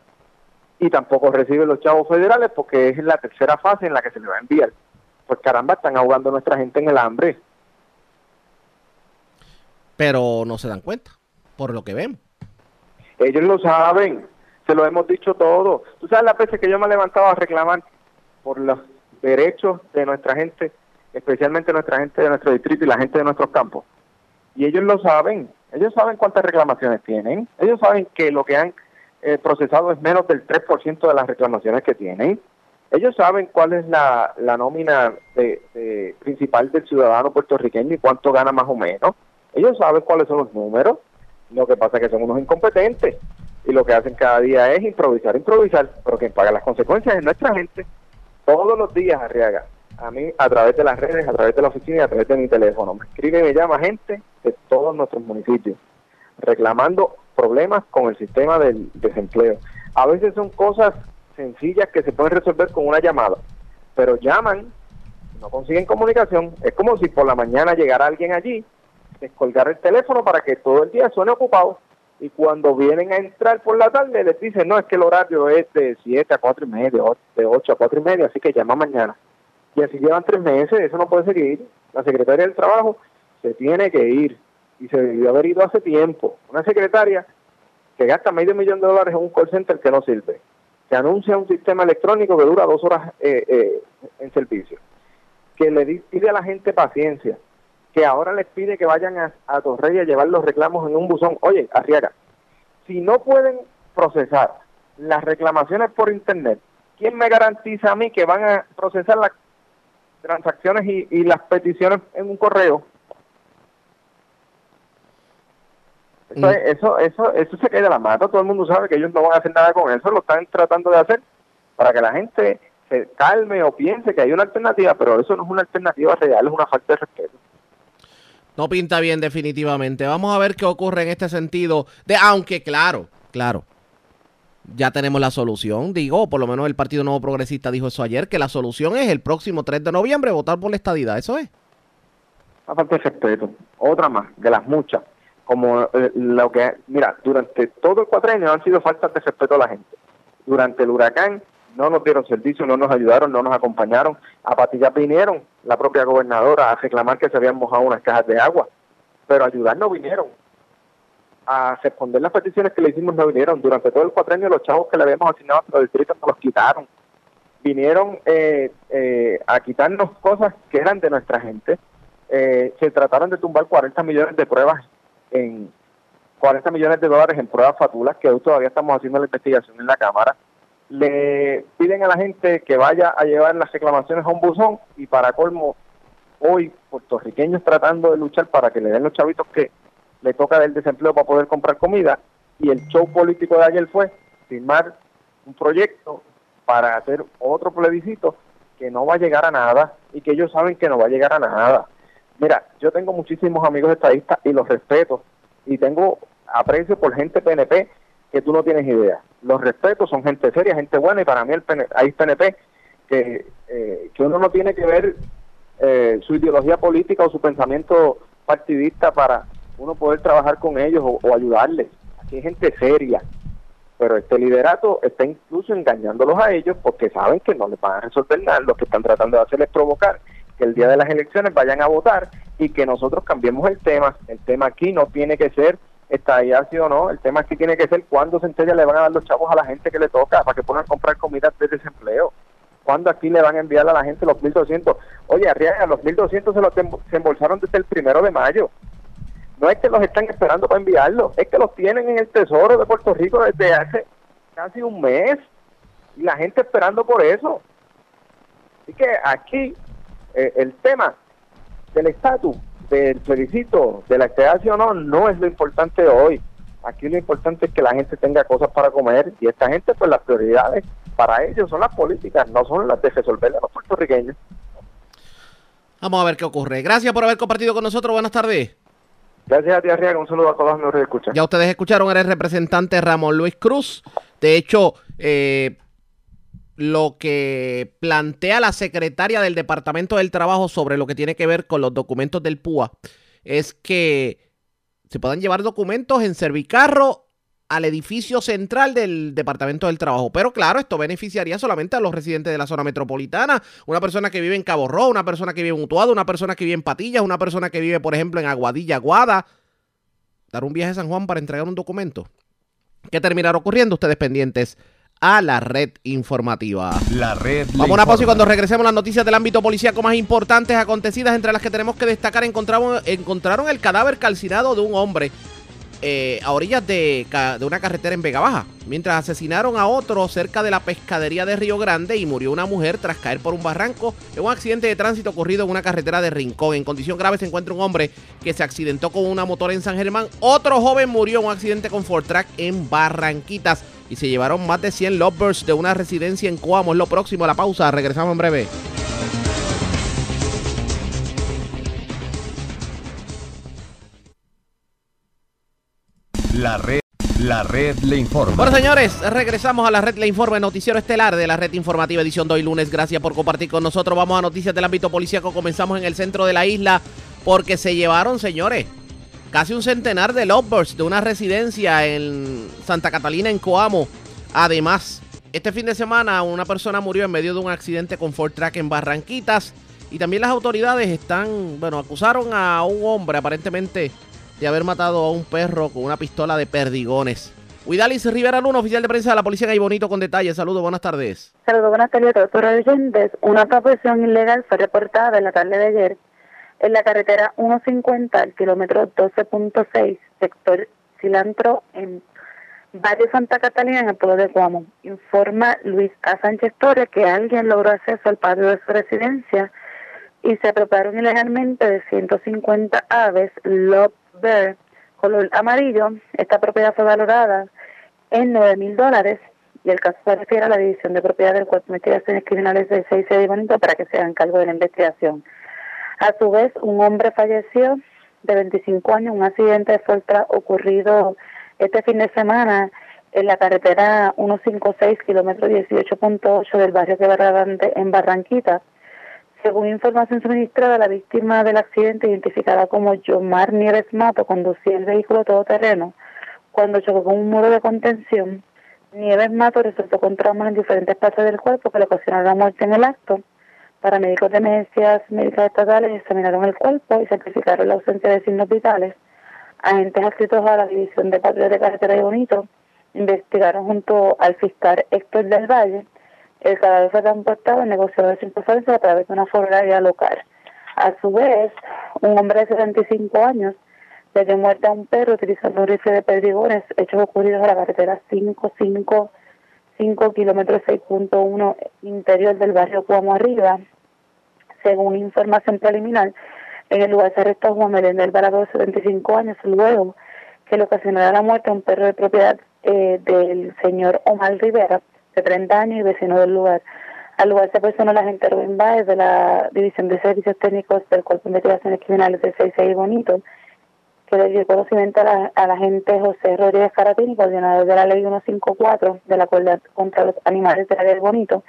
y tampoco recibe los chavos federales porque es la tercera fase en la que se le va a enviar. Pues caramba, están ahogando a nuestra gente en el hambre. Pero no se dan cuenta, por lo que vemos. Ellos lo saben, se lo hemos dicho todo. Tú sabes las veces que yo me he levantado a reclamar por los derechos de nuestra gente, especialmente nuestra gente de nuestro distrito y la gente de nuestros campos. Y ellos lo saben, ellos saben cuántas reclamaciones tienen, ellos saben que lo que han eh, procesado es menos del 3% de las reclamaciones que tienen. Ellos saben cuál es la, la nómina de, de principal del ciudadano puertorriqueño y cuánto gana más o menos. Ellos saben cuáles son los números. Lo que pasa es que son unos incompetentes y lo que hacen cada día es improvisar, improvisar, pero quien paga las consecuencias es nuestra gente. Todos los días, Arriaga, a mí a través de las redes, a través de la oficina y a través de mi teléfono, me escribe y me llama gente de todos nuestros municipios reclamando problemas con el sistema del desempleo. A veces son cosas sencillas que se pueden resolver con una llamada, pero llaman, no consiguen comunicación, es como si por la mañana llegara alguien allí, descolgar el teléfono para que todo el día suene ocupado y cuando vienen a entrar por la tarde les dicen, no, es que el horario es de 7 a 4 y media, de 8 a 4 y media, así que llama mañana. Y así llevan tres meses, eso no puede seguir. La secretaria del Trabajo se tiene que ir y se debió haber ido hace tiempo. Una secretaria que gasta medio millón de dólares en un call center que no sirve, anuncia un sistema electrónico que dura dos horas eh, eh, en servicio, que le pide a la gente paciencia, que ahora les pide que vayan a, a Torrey a llevar los reclamos en un buzón. Oye, Arriaga, si no pueden procesar las reclamaciones por internet, ¿quién me garantiza a mí que van a procesar las transacciones y las peticiones en un correo? Eso, es- eso, eso, eso se cae de la mata. Todo el mundo sabe que ellos no van a hacer nada con eso. Lo están tratando de hacer para que la gente se calme o piense que hay una alternativa, pero eso no es una alternativa real, es una falta de respeto. No pinta bien definitivamente. Vamos a ver qué ocurre en este sentido. De, aunque claro, claro. Ya tenemos la solución. Digo, por lo menos el Partido Nuevo Progresista dijo eso ayer, que la solución es el próximo 3 de noviembre votar por la estadidad. Eso es. Una falta de respeto. Otra más, de las muchas. Como eh, lo que, mira, durante todo el cuatrenio han sido faltas de respeto a la gente. Durante el huracán no nos dieron servicio, no nos ayudaron, no nos acompañaron. A Patillas vinieron la propia gobernadora a reclamar que se habían mojado unas cajas de agua, pero a ayudar no vinieron. A responder las peticiones que le hicimos no vinieron. Durante todo el cuatrenio los chavos que le habíamos asignado a nuestro distrito nos los quitaron. Vinieron eh, eh, a quitarnos cosas que eran de nuestra gente. Eh, se trataron de tumbar 40 millones de pruebas en 40 millones de dólares en pruebas fatulas que hoy todavía estamos haciendo la investigación en la Cámara. Le piden a la gente que vaya a llevar las reclamaciones a un buzón y para colmo, hoy puertorriqueños tratando de luchar para que le den los chavitos que le toca del desempleo para poder comprar comida y el show político de ayer fue firmar un proyecto para hacer otro plebiscito que no va a llegar a nada y que ellos saben que no va a llegar a nada. Mira, yo tengo muchísimos amigos estadistas y los respeto y tengo aprecio por gente PNP que tú no tienes idea. Los respeto, son gente seria, gente buena y para mí el PN hay PNP que, eh, que uno no tiene que ver eh, su ideología política o su pensamiento partidista para uno poder trabajar con ellos o, o ayudarles. Aquí hay gente seria, pero este liderato está incluso engañándolos a ellos porque saben que no les van a resolver nada. Lo que están tratando de hacer es provocar que el día de las elecciones vayan a votar y que nosotros cambiemos el tema. El tema aquí no tiene que ser estadía sí o no, el tema aquí tiene que ser cuándo centella le van a dar los chavos a la gente que le toca para que puedan comprar comida de desempleo. ¿Cuándo aquí le van a enviar a la gente los 1.200? Oye, Arriaga, los 1.200 se los se embolsaron desde el primero de mayo. No es que los están esperando para enviarlos, es que los tienen en el Tesoro de Puerto Rico desde hace casi un mes y la gente esperando por eso. Así que aquí eh, el tema del estatus, del plebiscito, de la estadía o no, no es lo importante hoy. Aquí lo importante es que la gente tenga cosas para comer y esta gente, pues las prioridades para ellos son las políticas, no son las de resolver a los puertorriqueños. Vamos a ver qué ocurre. Gracias por haber compartido con nosotros. Buenas tardes. Gracias a ti, Arriaga. Un saludo a todos los que escuchan. Ya ustedes escucharon, era el representante Ramón Luis Cruz. De hecho, eh, lo que plantea la secretaria del Departamento del Trabajo sobre lo que tiene que ver con los documentos del PUA es que se puedan llevar documentos en servicarro al edificio central del Departamento del Trabajo. Pero claro, esto beneficiaría solamente a los residentes de la zona metropolitana. Una persona que vive en Cabo Rojo, una persona que vive en Utuado, una persona que vive en Patillas, una persona que vive, por ejemplo, en Aguadilla, Guada. Dar un viaje a San Juan para entregar un documento. ¿Qué terminará ocurriendo? Ustedes pendientes a la red informativa. La red. Vamos a una pausa y cuando regresemos las noticias del ámbito policíaco más importantes acontecidas, entre las que tenemos que destacar, encontraron, encontraron el cadáver calcinado de un hombre eh, a orillas de, de, una carretera en Vega Baja, mientras asesinaron a otro cerca de la pescadería de Río Grande y murió una mujer tras caer por un barranco en un accidente de tránsito ocurrido en una carretera de Rincón. En condición grave se encuentra un hombre que se accidentó con una motora en San Germán. Otro joven murió en un accidente con Ford Track en Barranquitas y se llevaron más de 100 lovebirds de una residencia en Coamo. Es lo próximo a la pausa. Regresamos en breve. La red, la red le informa. Bueno, señores, regresamos a la red le informa, noticiero estelar de la red informativa edición de hoy lunes. Gracias por compartir con nosotros. Vamos a noticias del ámbito policíaco. Comenzamos en el centro de la isla porque se llevaron, señores, casi un centenar de lovebirds de una residencia en Santa Catalina, en Coamo. Además, este fin de semana una persona murió en medio de un accidente con Ford Track en Barranquitas. Y también las autoridades están, bueno, acusaron a un hombre aparentemente de haber matado a un perro con una pistola de perdigones. Huidalis Rivera Luna, oficial de prensa de la policía de Bonito con detalles. Saludos, buenas tardes. Saludos, buenas tardes, doctor oyentes. Una profesión ilegal fue reportada en la tarde de ayer en la carretera 150 al kilómetro 12.6, sector Cilantro, en Barrio Santa Catalina, en el pueblo de Guamo. Informa Luis A. Sánchez Torres que alguien logró acceso al patio de su residencia y se apropiaron ilegalmente de 150 aves Love Bear color amarillo. Esta propiedad fue valorada en 9 mil dólares y el caso se refiere a la División de Propiedad del Cuerpo de Investigaciones Criminales de 6 de para que se hagan cargo de la investigación. A su vez, un hombre falleció de 25 años un accidente de fuerza ocurrido este fin de semana en la carretera 156, kilómetro 18.8 del barrio de Barragante en Barranquita. Según información suministrada, la víctima del accidente, identificada como Yomar Nieves Mato, conducía el vehículo todoterreno. Cuando chocó con un muro de contención, Nieves Mato resultó con traumas en diferentes partes del cuerpo que le ocasionaron la muerte en el acto. Paramédicos de emergencias médicas estatales examinaron el cuerpo y certificaron la ausencia de signos vitales. Agentes adscritos a la División de Patrullas de Carretera de Bonito investigaron junto al fiscal Héctor del Valle el cadáver fue transportado en negocio de circunstancias a través de una funeraria local. A su vez, un hombre de 75 años le dio muerte a un perro utilizando un rifle de perdigones, hechos ocurridos en la carretera 555 kilómetros 6.1 interior del barrio Cuamo Arriba. Según información preliminar, en el lugar se arrestó Juan Meléndez Alvarado de 75 años, luego que le ocasionara la muerte a un perro de propiedad eh, del señor Omar Rivera, de 30 años y vecino del lugar. Al lugar se personó la agente Rubén Báez de la División de Servicios Técnicos del Cuerpo de Investigaciones Criminales de 66 Bonito, que le dio conocimiento a la, a agente José Rodríguez Caratini, coordinador de la Ley 154 de la Cuerda contra los Animales de la Ley Bonito.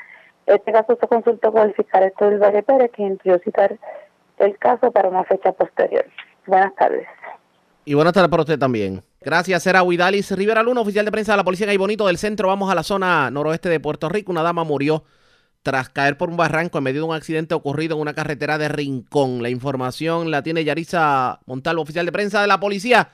Este caso se consultó con el fiscal Héctor Valle Pérez, que envió citar el caso para una fecha posterior. Buenas tardes. Y buenas tardes para usted también. Gracias, era Huidalis Rivera Luna, oficial de prensa de la Policía de Bonito del Centro. Vamos a la zona noroeste de Puerto Rico. Una dama murió tras caer por un barranco en medio de un accidente ocurrido en una carretera de Rincón. La información la tiene Yarisa Montalvo, oficial de prensa de la policía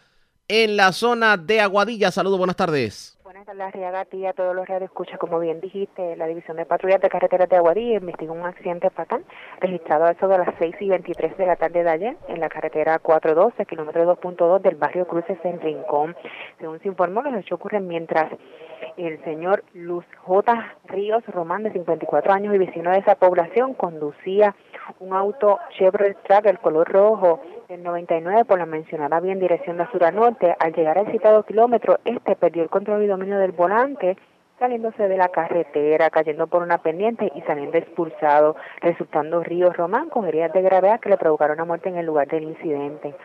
en la zona de Aguadilla. Saludos, buenas tardes. Buenas tardes, Arriaga, a todos los escucha Como bien dijiste, la División de Patrullas de Carreteras de Aguadilla investigó un accidente fatal registrado a eso de las 6 y 23 de la tarde de ayer en la carretera 412, kilómetro 2.2 del barrio Cruces en Rincón. Según se informó, los hechos ocurren mientras el señor Luz J. Ríos Román, de 54 años y vecino de esa población, conducía un auto Chevrolet Track del color rojo del 99 por la mencionada vía en dirección de sur a norte. Al llegar al citado kilómetro, este perdió el control y dominio del volante, saliéndose de la carretera, cayendo por una pendiente y saliendo expulsado, resultando Río Román con heridas de gravedad que le provocaron la muerte en el lugar del incidente.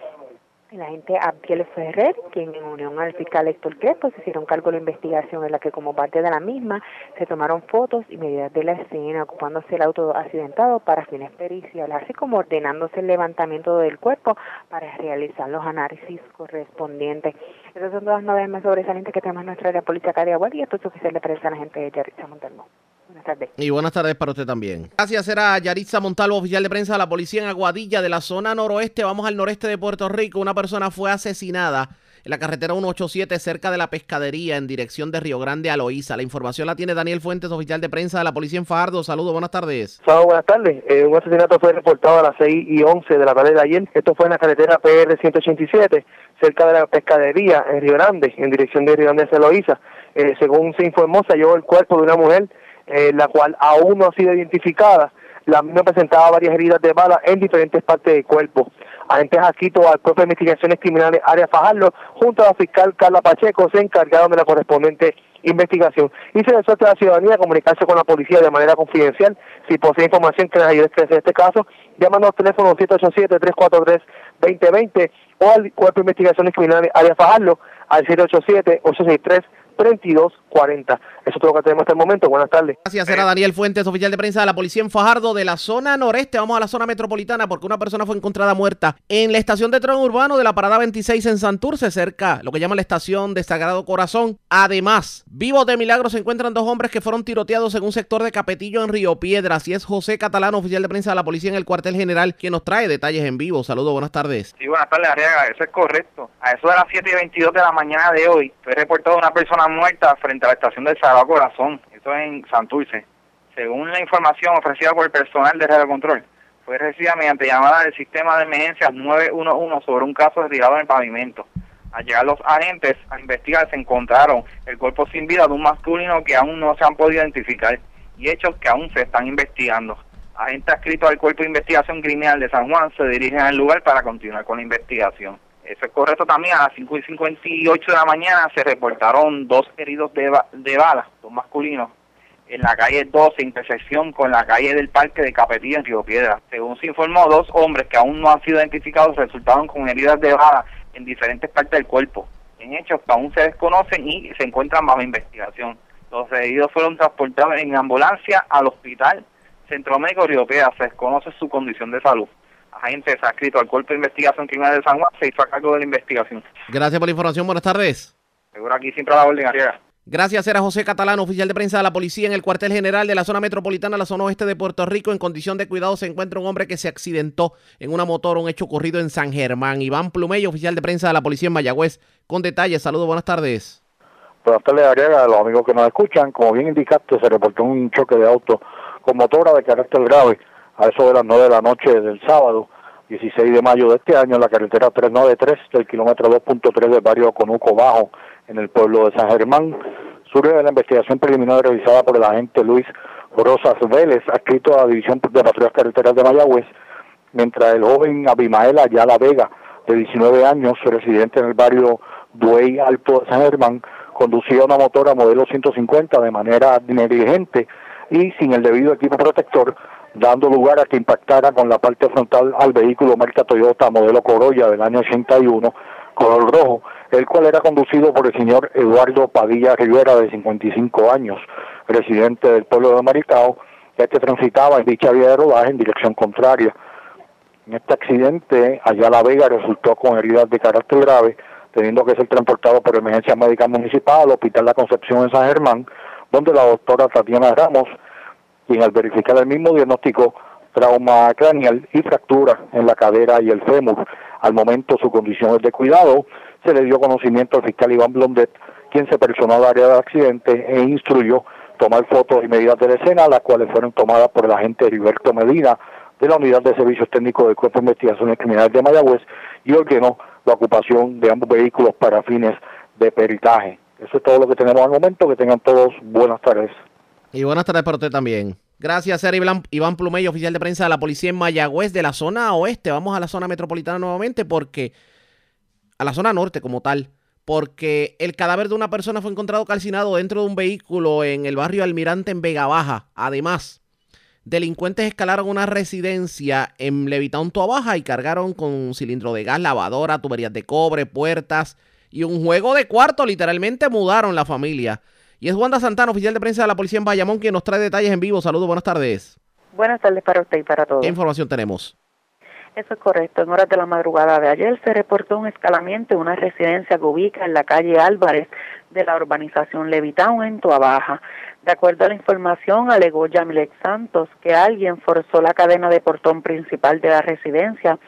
El agente Abdiel Ferrer, quien en unión al fiscal Héctor Crespo se hicieron cargo de la investigación en la que como parte de la misma se tomaron fotos y medidas de la escena ocupándose el auto accidentado para fines periciales, así como ordenándose el levantamiento del cuerpo para realizar los análisis correspondientes. Esas son todas las novedades más sobresalientes que tenemos en nuestra área política de Aguad y esto es oficial de prensa la gente de Yaritza Montalvo. Buenas tardes. Y buenas tardes para usted también. Gracias, era Yaritza Montalvo, oficial de prensa de la policía en Aguadilla, de la zona noroeste. Vamos al noreste de Puerto Rico. Una persona fue asesinada en la carretera 187 cerca de la pescadería en dirección de Río Grande a Loíza. La información la tiene Daniel Fuentes, oficial de prensa de la policía en Fajardo. Saludos, buenas tardes. Saludos, buenas tardes. Eh, un asesinato fue reportado a las 6 y 11 de la tarde de ayer. Esto fue en la carretera PR 187, cerca de la pescadería en Río Grande, en dirección de Río Grande hacia Loíza. Eh, según se informó, se halló el cuerpo de una mujer, eh, la cual aún no ha sido identificada. La misma presentaba varias heridas de bala en diferentes partes del cuerpo. Agentes Aquito al Cuerpo de Investigaciones Criminales Área Fajardo, junto a la fiscal Carla Pacheco, se encargaron de la correspondiente investigación. Y se les a la ciudadanía comunicarse con la policía de manera confidencial. Si posee información que les ayude a esclarecer este caso, llámanos al teléfono 787-343-2020 o al Cuerpo de Investigaciones Criminales Área Fajardo al 787-863 3240. Eso es todo lo que tenemos hasta el momento. Buenas tardes. Gracias, era Daniel Fuentes, oficial de prensa de la policía en Fajardo, de la zona noreste. Vamos a la zona metropolitana porque una persona fue encontrada muerta en la estación de tren urbano de la parada 26 en Santurce, cerca lo que llaman la estación de Sagrado Corazón. Además, vivos de milagro se encuentran dos hombres que fueron tiroteados en un sector de Capetillo en Río Piedras. Y es José Catalano, oficial de prensa de la policía en el cuartel general, quien nos trae detalles en vivo. Saludos, buenas tardes. Sí, buenas tardes, Arriaga. Eso es correcto. A eso de las 7 y 22 de la mañana de hoy, fue reportado una persona muerta frente a la estación del Sagrado Corazón, esto en Santurce. Según la información ofrecida por el personal de Radio Control, fue recibida mediante llamada del sistema de emergencias 911 sobre un caso retirado en el pavimento. Al llegar los agentes a investigar, se encontraron el cuerpo sin vida de un masculino que aún no se han podido identificar y hechos que aún se están investigando. Agentes adscritos al Cuerpo de Investigación Criminal de San Juan se dirigen al lugar para continuar con la investigación. Eso es correcto también. A las 5 y 58 de la mañana se reportaron dos heridos de, de bala, dos masculinos, en la calle 12, intersección con la calle del Parque de Capetillo en Río Piedra. Según se informó, dos hombres que aún no han sido identificados resultaron con heridas de bala en diferentes partes del cuerpo, en hechos que aún se desconocen y se encuentran bajo investigación. Los heridos fueron transportados en ambulancia al hospital Centro Médico Río Piedra. Se desconoce su condición de salud. Agentes adscritos al Cuerpo de Investigación Criminal de San Juan se hizo a cargo de la investigación. Gracias por la información, buenas tardes. Seguro aquí siempre a la orden, Arriaga. Gracias, era José Catalán, oficial de prensa de la policía en el cuartel general de la zona metropolitana, la zona oeste de Puerto Rico. En condición de cuidado se encuentra un hombre que se accidentó en una motor, un hecho ocurrido en San Germán. Iván Plumello, oficial de prensa de la policía en Mayagüez, con detalles. Saludos, buenas tardes. Buenas tardes, Ariaga, a los amigos que nos escuchan. Como bien indicaste, se reportó un choque de auto con motora de carácter grave a eso de las 9 de la noche del sábado, 16 de mayo de este año, en la carretera 393 del kilómetro 2.3 del barrio Conuco Bajo, en el pueblo de San Germán. Surge de la investigación preliminar realizada por el agente Luis Rosas Vélez, adscrito a la División de Patrullas Carreteras de Mayagüez, mientras el joven Abimael Ayala Vega, de 19 años, residente en el barrio Duey Alto de San Germán, conducía una motora modelo 150 de manera negligente y sin el debido equipo protector, dando lugar a que impactara con la parte frontal al vehículo marca Toyota modelo Corolla del año 81, color rojo, el cual era conducido por el señor Eduardo Padilla Rivera, de 55 años, residente del pueblo de Maricao, ya que transitaba en dicha vía de rodaje en dirección contraria. En este accidente, Ayala Vega resultó con heridas de carácter grave, teniendo que ser transportado por emergencia médica municipal al Hospital La Concepción en San Germán, donde la doctora Tatiana Ramos, quien al verificar el mismo diagnóstico trauma craneal y fractura en la cadera y el fémur. Al momento su condición es de cuidado. Se le dio conocimiento al fiscal Iván Blondet, quien se personó al área del accidente e instruyó tomar fotos y medidas de la escena, las cuales fueron tomadas por el agente Heriberto Medina de la Unidad de Servicios Técnicos del Cuerpo de Investigaciones Criminales de Mayagüez y ordenó la ocupación de ambos vehículos para fines de peritaje. Eso es todo lo que tenemos al momento. Que tengan todos buenas tardes. Y buenas tardes para usted también. Gracias, era Iván, Plumello, oficial de prensa de la policía en Mayagüez, de la zona oeste. Vamos a la zona metropolitana nuevamente porque a la zona norte como tal, porque el cadáver de una persona fue encontrado calcinado dentro de un vehículo en el barrio Almirante en Vega Baja. Además, delincuentes escalaron una residencia en Levitown, Baja y cargaron con un cilindro de gas, lavadora, tuberías de cobre, puertas y un juego de cuarto. Literalmente mudaron la familia. Y es Wanda Santana, oficial de prensa de la policía en Bayamón, quien nos trae detalles en vivo. Saludos, buenas tardes. Buenas tardes para usted y para todos. ¿Qué información tenemos? Eso es correcto. En horas de la madrugada de ayer se reportó un escalamiento en una residencia que ubica en la calle Álvarez de la urbanización Levitown en Baja. De acuerdo a la información, alegó Yamilex Santos que alguien forzó la cadena de portón principal de la residencia,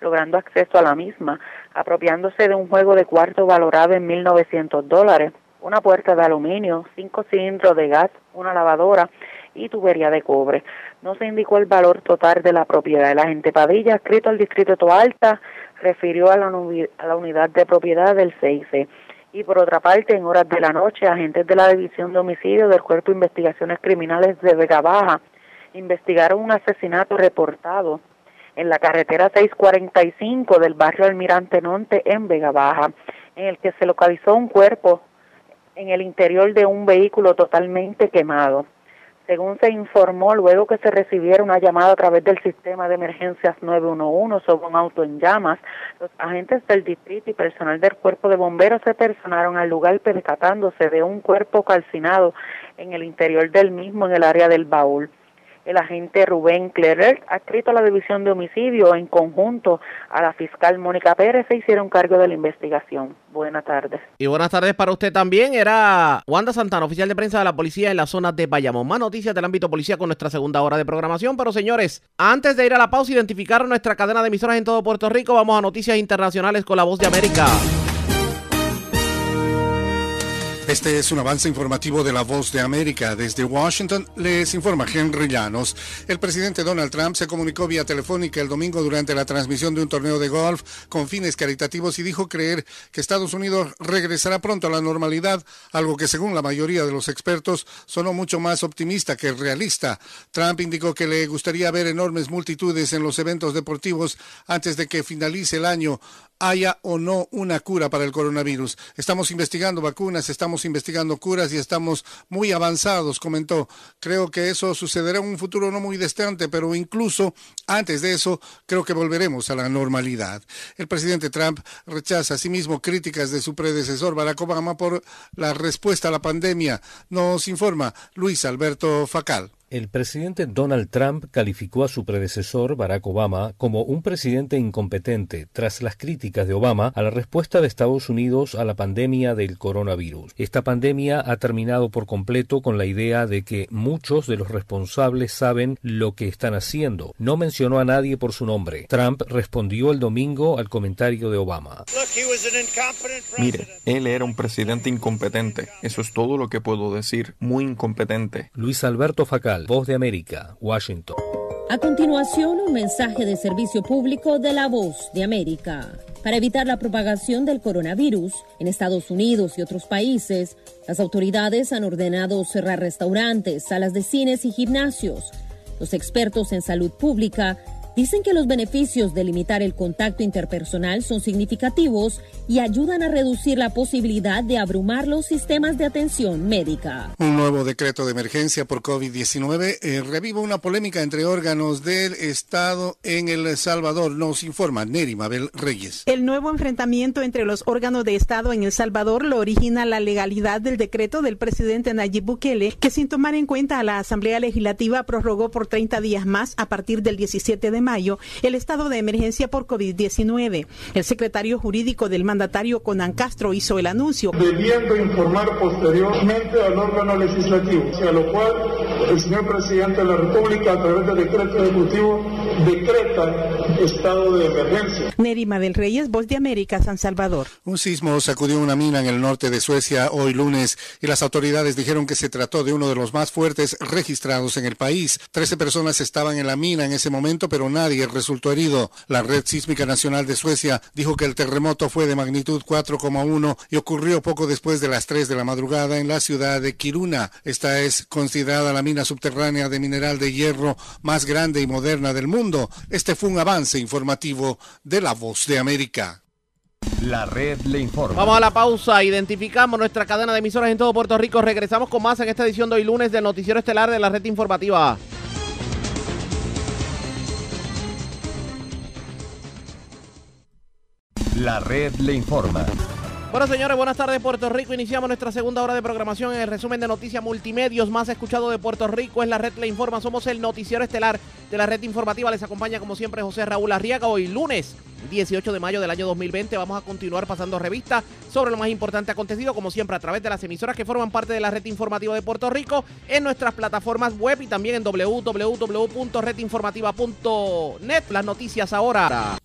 logrando acceso a la misma, apropiándose de un juego de cuarto valorado en 1.900 dólares una puerta de aluminio, cinco cilindros de gas, una lavadora y tubería de cobre. No se indicó el valor total de la propiedad. El agente Padilla, escrito al distrito Toalta, refirió a la, a la unidad de propiedad del CIC. Y por otra parte, en horas de la noche, agentes de la División de Homicidio del Cuerpo de Investigaciones Criminales de Vega Baja investigaron un asesinato reportado en la carretera 645 del barrio Almirante Norte en Vega Baja, en el que se localizó un cuerpo en el interior de un vehículo totalmente quemado. Según se informó, luego que se recibiera una llamada a través del sistema de emergencias 911 sobre un auto en llamas, los agentes del distrito y personal del cuerpo de bomberos se personaron al lugar percatándose de un cuerpo calcinado en el interior del mismo en el área del baúl el agente Rubén Clerer, adscrito a la División de Homicidio, en conjunto a la fiscal Mónica Pérez, se hicieron cargo de la investigación. Buenas tardes. Y buenas tardes para usted también. Era Wanda Santana, oficial de prensa de la policía en la zona de Bayamón. Más noticias del ámbito policía con nuestra segunda hora de programación. Pero señores, antes de ir a la pausa, identificar nuestra cadena de emisoras en todo Puerto Rico, vamos a noticias internacionales con la voz de América. Este es un avance informativo de la Voz de América. Desde Washington les informa Henry Llanos. El presidente Donald Trump se comunicó vía telefónica el domingo durante la transmisión de un torneo de golf con fines caritativos y dijo creer que Estados Unidos regresará pronto a la normalidad, algo que según la mayoría de los expertos sonó mucho más optimista que realista. Trump indicó que le gustaría ver enormes multitudes en los eventos deportivos antes de que finalice el año, haya o no una cura para el coronavirus. Estamos investigando vacunas, estamos investigando curas y estamos muy avanzados, comentó. Creo que eso sucederá en un futuro no muy distante, pero incluso antes de eso creo que volveremos a la normalidad. El presidente Trump rechaza asimismo críticas de su predecesor Barack Obama por la respuesta a la pandemia. Nos informa Luis Alberto Facal. El presidente Donald Trump calificó a su predecesor Barack Obama como un presidente incompetente tras las críticas de Obama a la respuesta de Estados Unidos a la pandemia del coronavirus. Esta pandemia ha terminado por completo con la idea de que muchos de los responsables saben lo que están haciendo. No mencionó a nadie por su nombre. Trump respondió el domingo al comentario de Obama. Mire, él era un presidente incompetente. Eso es todo lo que puedo decir. Muy incompetente. Luis Alberto Facal Voz de América, Washington. A continuación, un mensaje de servicio público de la Voz de América. Para evitar la propagación del coronavirus en Estados Unidos y otros países, las autoridades han ordenado cerrar restaurantes, salas de cines y gimnasios. Los expertos en salud pública Dicen que los beneficios de limitar el contacto interpersonal son significativos y ayudan a reducir la posibilidad de abrumar los sistemas de atención médica. Un nuevo decreto de emergencia por COVID-19 eh, reviva una polémica entre órganos del Estado en El Salvador, nos informa Neri Mabel Reyes. El nuevo enfrentamiento entre los órganos de Estado en El Salvador lo origina la legalidad del decreto del presidente Nayib Bukele, que sin tomar en cuenta a la Asamblea Legislativa prorrogó por 30 días más a partir del 17 de mayo el estado de emergencia por COVID-19. El secretario jurídico del mandatario Conan Castro hizo el anuncio. Debiendo informar posteriormente al órgano legislativo, a lo cual el señor presidente de la República, a través del decreto ejecutivo, decreta estado de emergencia. Nerima del Reyes, Voz de América, San Salvador. Un sismo sacudió una mina en el norte de Suecia hoy lunes y las autoridades dijeron que se trató de uno de los más fuertes registrados en el país. Trece personas estaban en la mina en ese momento, pero nadie resultó herido. La Red Sísmica Nacional de Suecia dijo que el terremoto fue de magnitud 4,1 y ocurrió poco después de las 3 de la madrugada en la ciudad de Kiruna. Esta es considerada la mina subterránea de mineral de hierro más grande y moderna del mundo. Este fue un avance informativo de La Voz de América. La red le informa. Vamos a la pausa, identificamos nuestra cadena de emisoras en todo Puerto Rico. Regresamos con más en esta edición de hoy lunes del Noticiero Estelar de la red informativa. La red le informa. Bueno, señores, buenas tardes Puerto Rico. Iniciamos nuestra segunda hora de programación en el resumen de noticias multimedios más escuchado de Puerto Rico. Es la red Le Informa. Somos el noticiero estelar de la red informativa. Les acompaña como siempre José Raúl Arriaga. Hoy lunes 18 de mayo del año 2020 vamos a continuar pasando revista sobre lo más importante acontecido como siempre a través de las emisoras que forman parte de la red informativa de Puerto Rico en nuestras plataformas web y también en www.redinformativa.net. Las noticias ahora.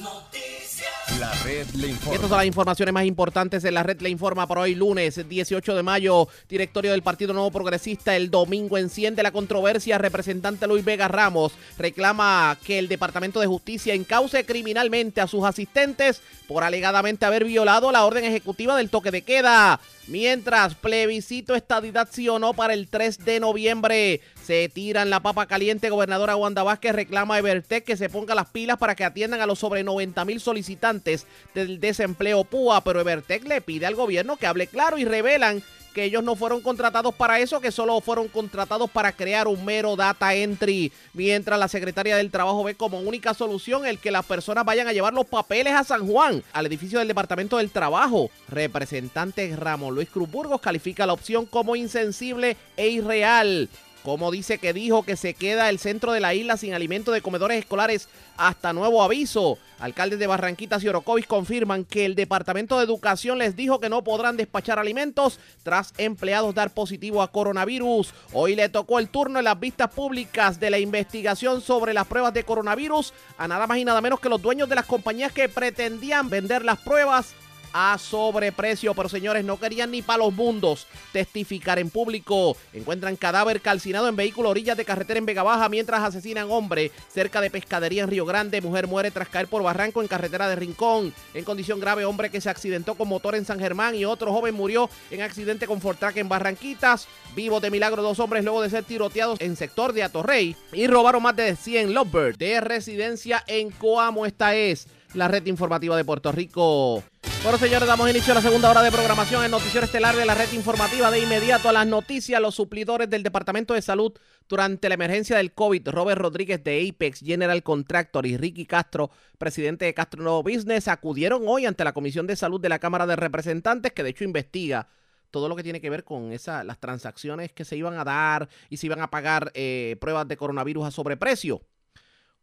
Noticias. La red le informa. Estas son las informaciones más importantes de la red le informa por hoy lunes 18 de mayo. Directorio del Partido Nuevo Progresista el domingo enciende la controversia. Representante Luis Vega Ramos reclama que el Departamento de Justicia encauce criminalmente a sus asistentes por alegadamente haber violado la orden ejecutiva del toque de queda. Mientras plebiscito estadidad sí o no para el 3 de noviembre. Se tiran la papa caliente. Gobernadora Wanda Vázquez reclama a Evertec que se ponga las pilas para que atiendan a los sobre 90 mil solicitantes del desempleo PUA. Pero Evertec le pide al gobierno que hable claro y revelan que ellos no fueron contratados para eso, que solo fueron contratados para crear un mero data entry, mientras la secretaria del Trabajo ve como única solución el que las personas vayan a llevar los papeles a San Juan, al edificio del Departamento del Trabajo. Representante Ramón Luis Cruz Burgos califica la opción como insensible e irreal. Como dice que dijo que se queda el centro de la isla sin alimento de comedores escolares hasta nuevo aviso. Alcaldes de Barranquitas y Orocovis confirman que el Departamento de Educación les dijo que no podrán despachar alimentos tras empleados dar positivo a coronavirus. Hoy le tocó el turno en las vistas públicas de la investigación sobre las pruebas de coronavirus a nada más y nada menos que los dueños de las compañías que pretendían vender las pruebas a sobreprecio, pero señores, no querían ni para los mundos testificar en público. Encuentran cadáver calcinado en vehículo orillas de carretera en Vega Baja mientras asesinan hombre cerca de pescadería en Río Grande. Mujer muere tras caer por barranco en carretera de Rincón. En condición grave, hombre que se accidentó con motor en San Germán y otro joven murió en accidente con Fortrack en Barranquitas. Vivo de milagro dos hombres luego de ser tiroteados en sector de Atorrey y robaron más de 100 Lovebird de residencia en Coamo. Esta es la red informativa de Puerto Rico. Bueno, señores, damos inicio a la segunda hora de programación en Noticiero Estelar de la red informativa. De inmediato a las noticias, los suplidores del Departamento de Salud durante la emergencia del COVID, Robert Rodríguez de Apex General Contractor y Ricky Castro, presidente de Castro Nuevo Business, acudieron hoy ante la Comisión de Salud de la Cámara de Representantes, que de hecho investiga todo lo que tiene que ver con esa, las transacciones que se iban a dar y se iban a pagar eh, pruebas de coronavirus a sobreprecio.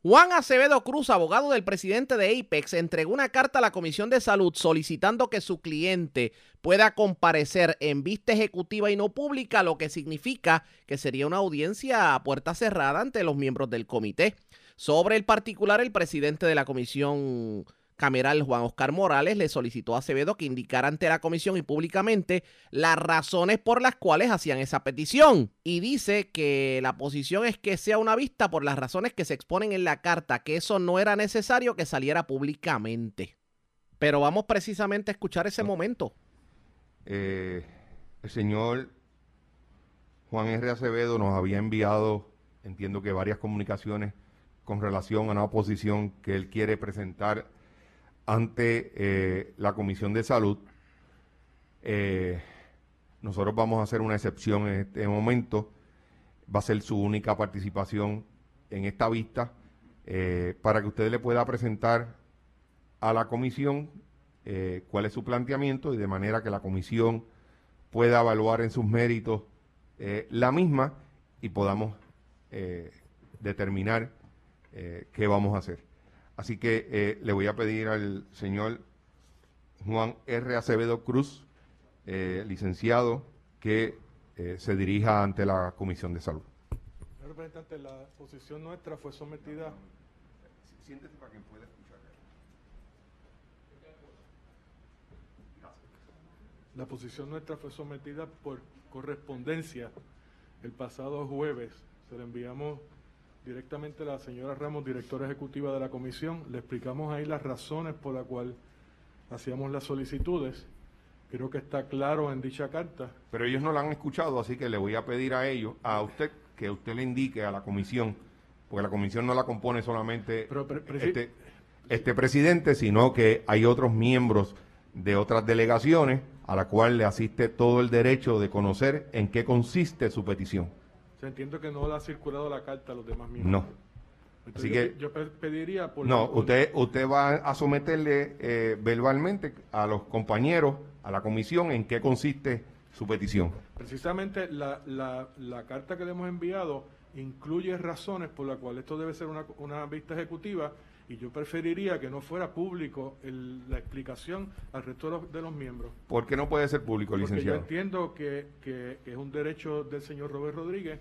Juan Acevedo Cruz, abogado del presidente de Apex, entregó una carta a la Comisión de Salud solicitando que su cliente pueda comparecer en vista ejecutiva y no pública, lo que significa que sería una audiencia a puerta cerrada ante los miembros del comité. Sobre el particular, el presidente de la Comisión cameral Juan Oscar Morales le solicitó a Acevedo que indicara ante la comisión y públicamente las razones por las cuales hacían esa petición. Y dice que la posición es que sea una vista por las razones que se exponen en la carta, que eso no era necesario que saliera públicamente. Pero vamos precisamente a escuchar ese momento. Eh, el señor Juan R. Acevedo nos había enviado, entiendo que varias comunicaciones con relación a una oposición que él quiere presentar ante eh, la Comisión de Salud. Eh, nosotros vamos a hacer una excepción en este momento. Va a ser su única participación en esta vista eh, para que usted le pueda presentar a la comisión cuál es su planteamiento y de manera que la comisión pueda evaluar en sus méritos la misma y podamos determinar qué vamos a hacer. Así que eh, le voy a pedir al señor Juan R. Acevedo Cruz, eh, licenciado, que eh, se dirija ante la Comisión de Salud. Señor representante, la posición nuestra fue sometida. Siéntese para que pueda escuchar. La posición nuestra fue sometida por correspondencia el pasado jueves. Se le enviamos directamente a la señora Ramos, directora ejecutiva de la comisión. Le explicamos ahí las razones por las cuales hacíamos las solicitudes. Creo que está claro en dicha carta. Pero ellos no la han escuchado, así que le voy a pedir a ellos, a usted, que usted le indique a la comisión, porque la comisión no la compone solamente... Pero, este, este presidente, sino que hay otros miembros de otras delegaciones a la cual le asiste todo el derecho de conocer en qué consiste su petición. Se entiende que no le ha circulado la carta a los demás miembros. No. Así Así que yo pe- pediría por no, usted usted va a someterle eh, verbalmente a los compañeros, a la comisión, en qué consiste su petición. precisamente la, la, la carta que le hemos enviado incluye razones por las cuales esto debe ser una, una vista ejecutiva y yo preferiría que no fuera público el- la explicación al resto de los, de los miembros. ¿Por qué no puede ser público, Porque yo licenciado? entiendo que, que es un derecho del señor Robert Rodríguez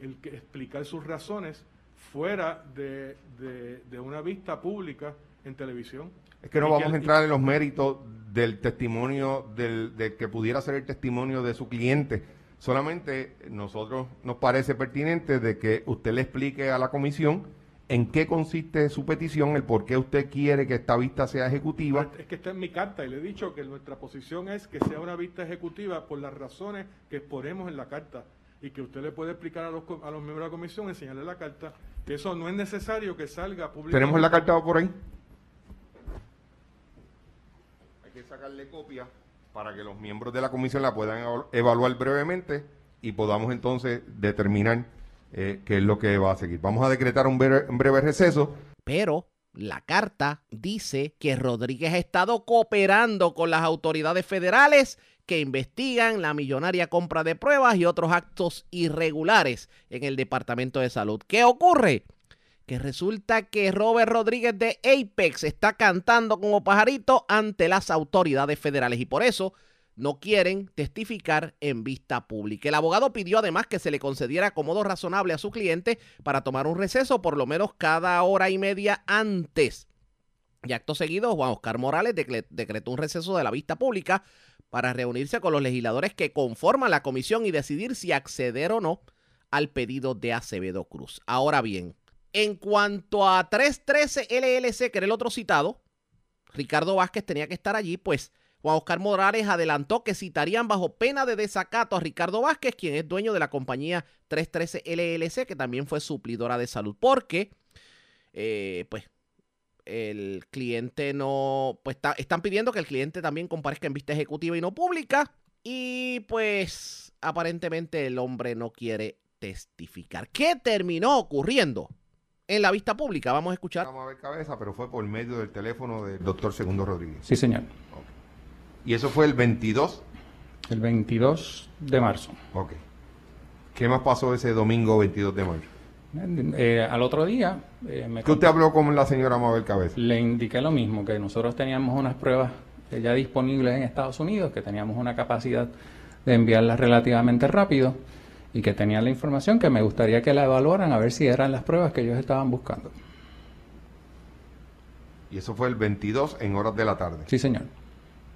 el que explicar sus razones fuera de, de- de una vista pública en televisión. Es que no Y vamos a entrar en los méritos del testimonio, del, de que pudiera ser el testimonio de su cliente. Solamente nosotros nos parece pertinente de que usted le explique a la comisión en qué consiste su petición, el por qué usted quiere que esta vista sea ejecutiva. Es que está en mi carta y le he dicho que nuestra posición es que sea una vista ejecutiva por las razones que exponemos en la carta y que usted le puede explicar a los, co- a los miembros de la comisión, enseñarle la carta, que eso no es necesario que salga públicamente. ¿Tenemos la carta por ahí? Hay que sacarle copia para que los miembros de la comisión la puedan evalu- evaluar brevemente y podamos entonces determinar eh, qué es lo que va a seguir. Vamos a decretar un breve receso. Pero la carta dice que Rodríguez ha estado cooperando con las autoridades federales que investigan la millonaria compra de pruebas y otros actos irregulares en el Departamento de Salud. ¿Qué ocurre? Que resulta que Robert Rodríguez de Apex está cantando como pajarito ante las autoridades federales y por eso no quieren testificar en vista pública. El abogado pidió además que se le concediera acomodo razonable a su cliente para tomar un receso por lo menos cada hora y media antes. Y acto seguido, Juan Oscar Morales decre- decretó un receso de la vista pública para reunirse con los legisladores que conforman la comisión y decidir si acceder o no al pedido de Acevedo Cruz. Ahora bien, en cuanto a 313 LLC, que era el otro citado, Ricardo Vázquez tenía que estar allí, pues Juan Oscar Morales adelantó que citarían bajo pena de desacato a Ricardo Vázquez, quien es dueño de la compañía 313 LLC, que también fue suplidora de salud, porque, eh, pues, el cliente no, pues está- están pidiendo que el cliente también comparezca en vista ejecutiva y no pública, y pues aparentemente el hombre no quiere testificar. ¿Qué terminó ocurriendo en la vista pública? Vamos a escuchar. Vamos a ver cabeza, pero fue por medio del teléfono del doctor Segundo Rodríguez. Sí, señor. Y eso fue el 22. El 22 de marzo. Ok. ¿Qué más pasó ese domingo 22 de marzo? Eh, al otro día eh, me ¿Qué usted habló con la señora Mabel Cabeza? le indiqué lo mismo, que nosotros teníamos unas pruebas eh, ya disponibles en Estados Unidos, que teníamos una capacidad de enviarlas relativamente rápido y que tenían la información que me gustaría que la evaluaran a ver si eran las pruebas que ellos estaban buscando. Y eso fue el 22 en horas de la tarde. Sí, señor.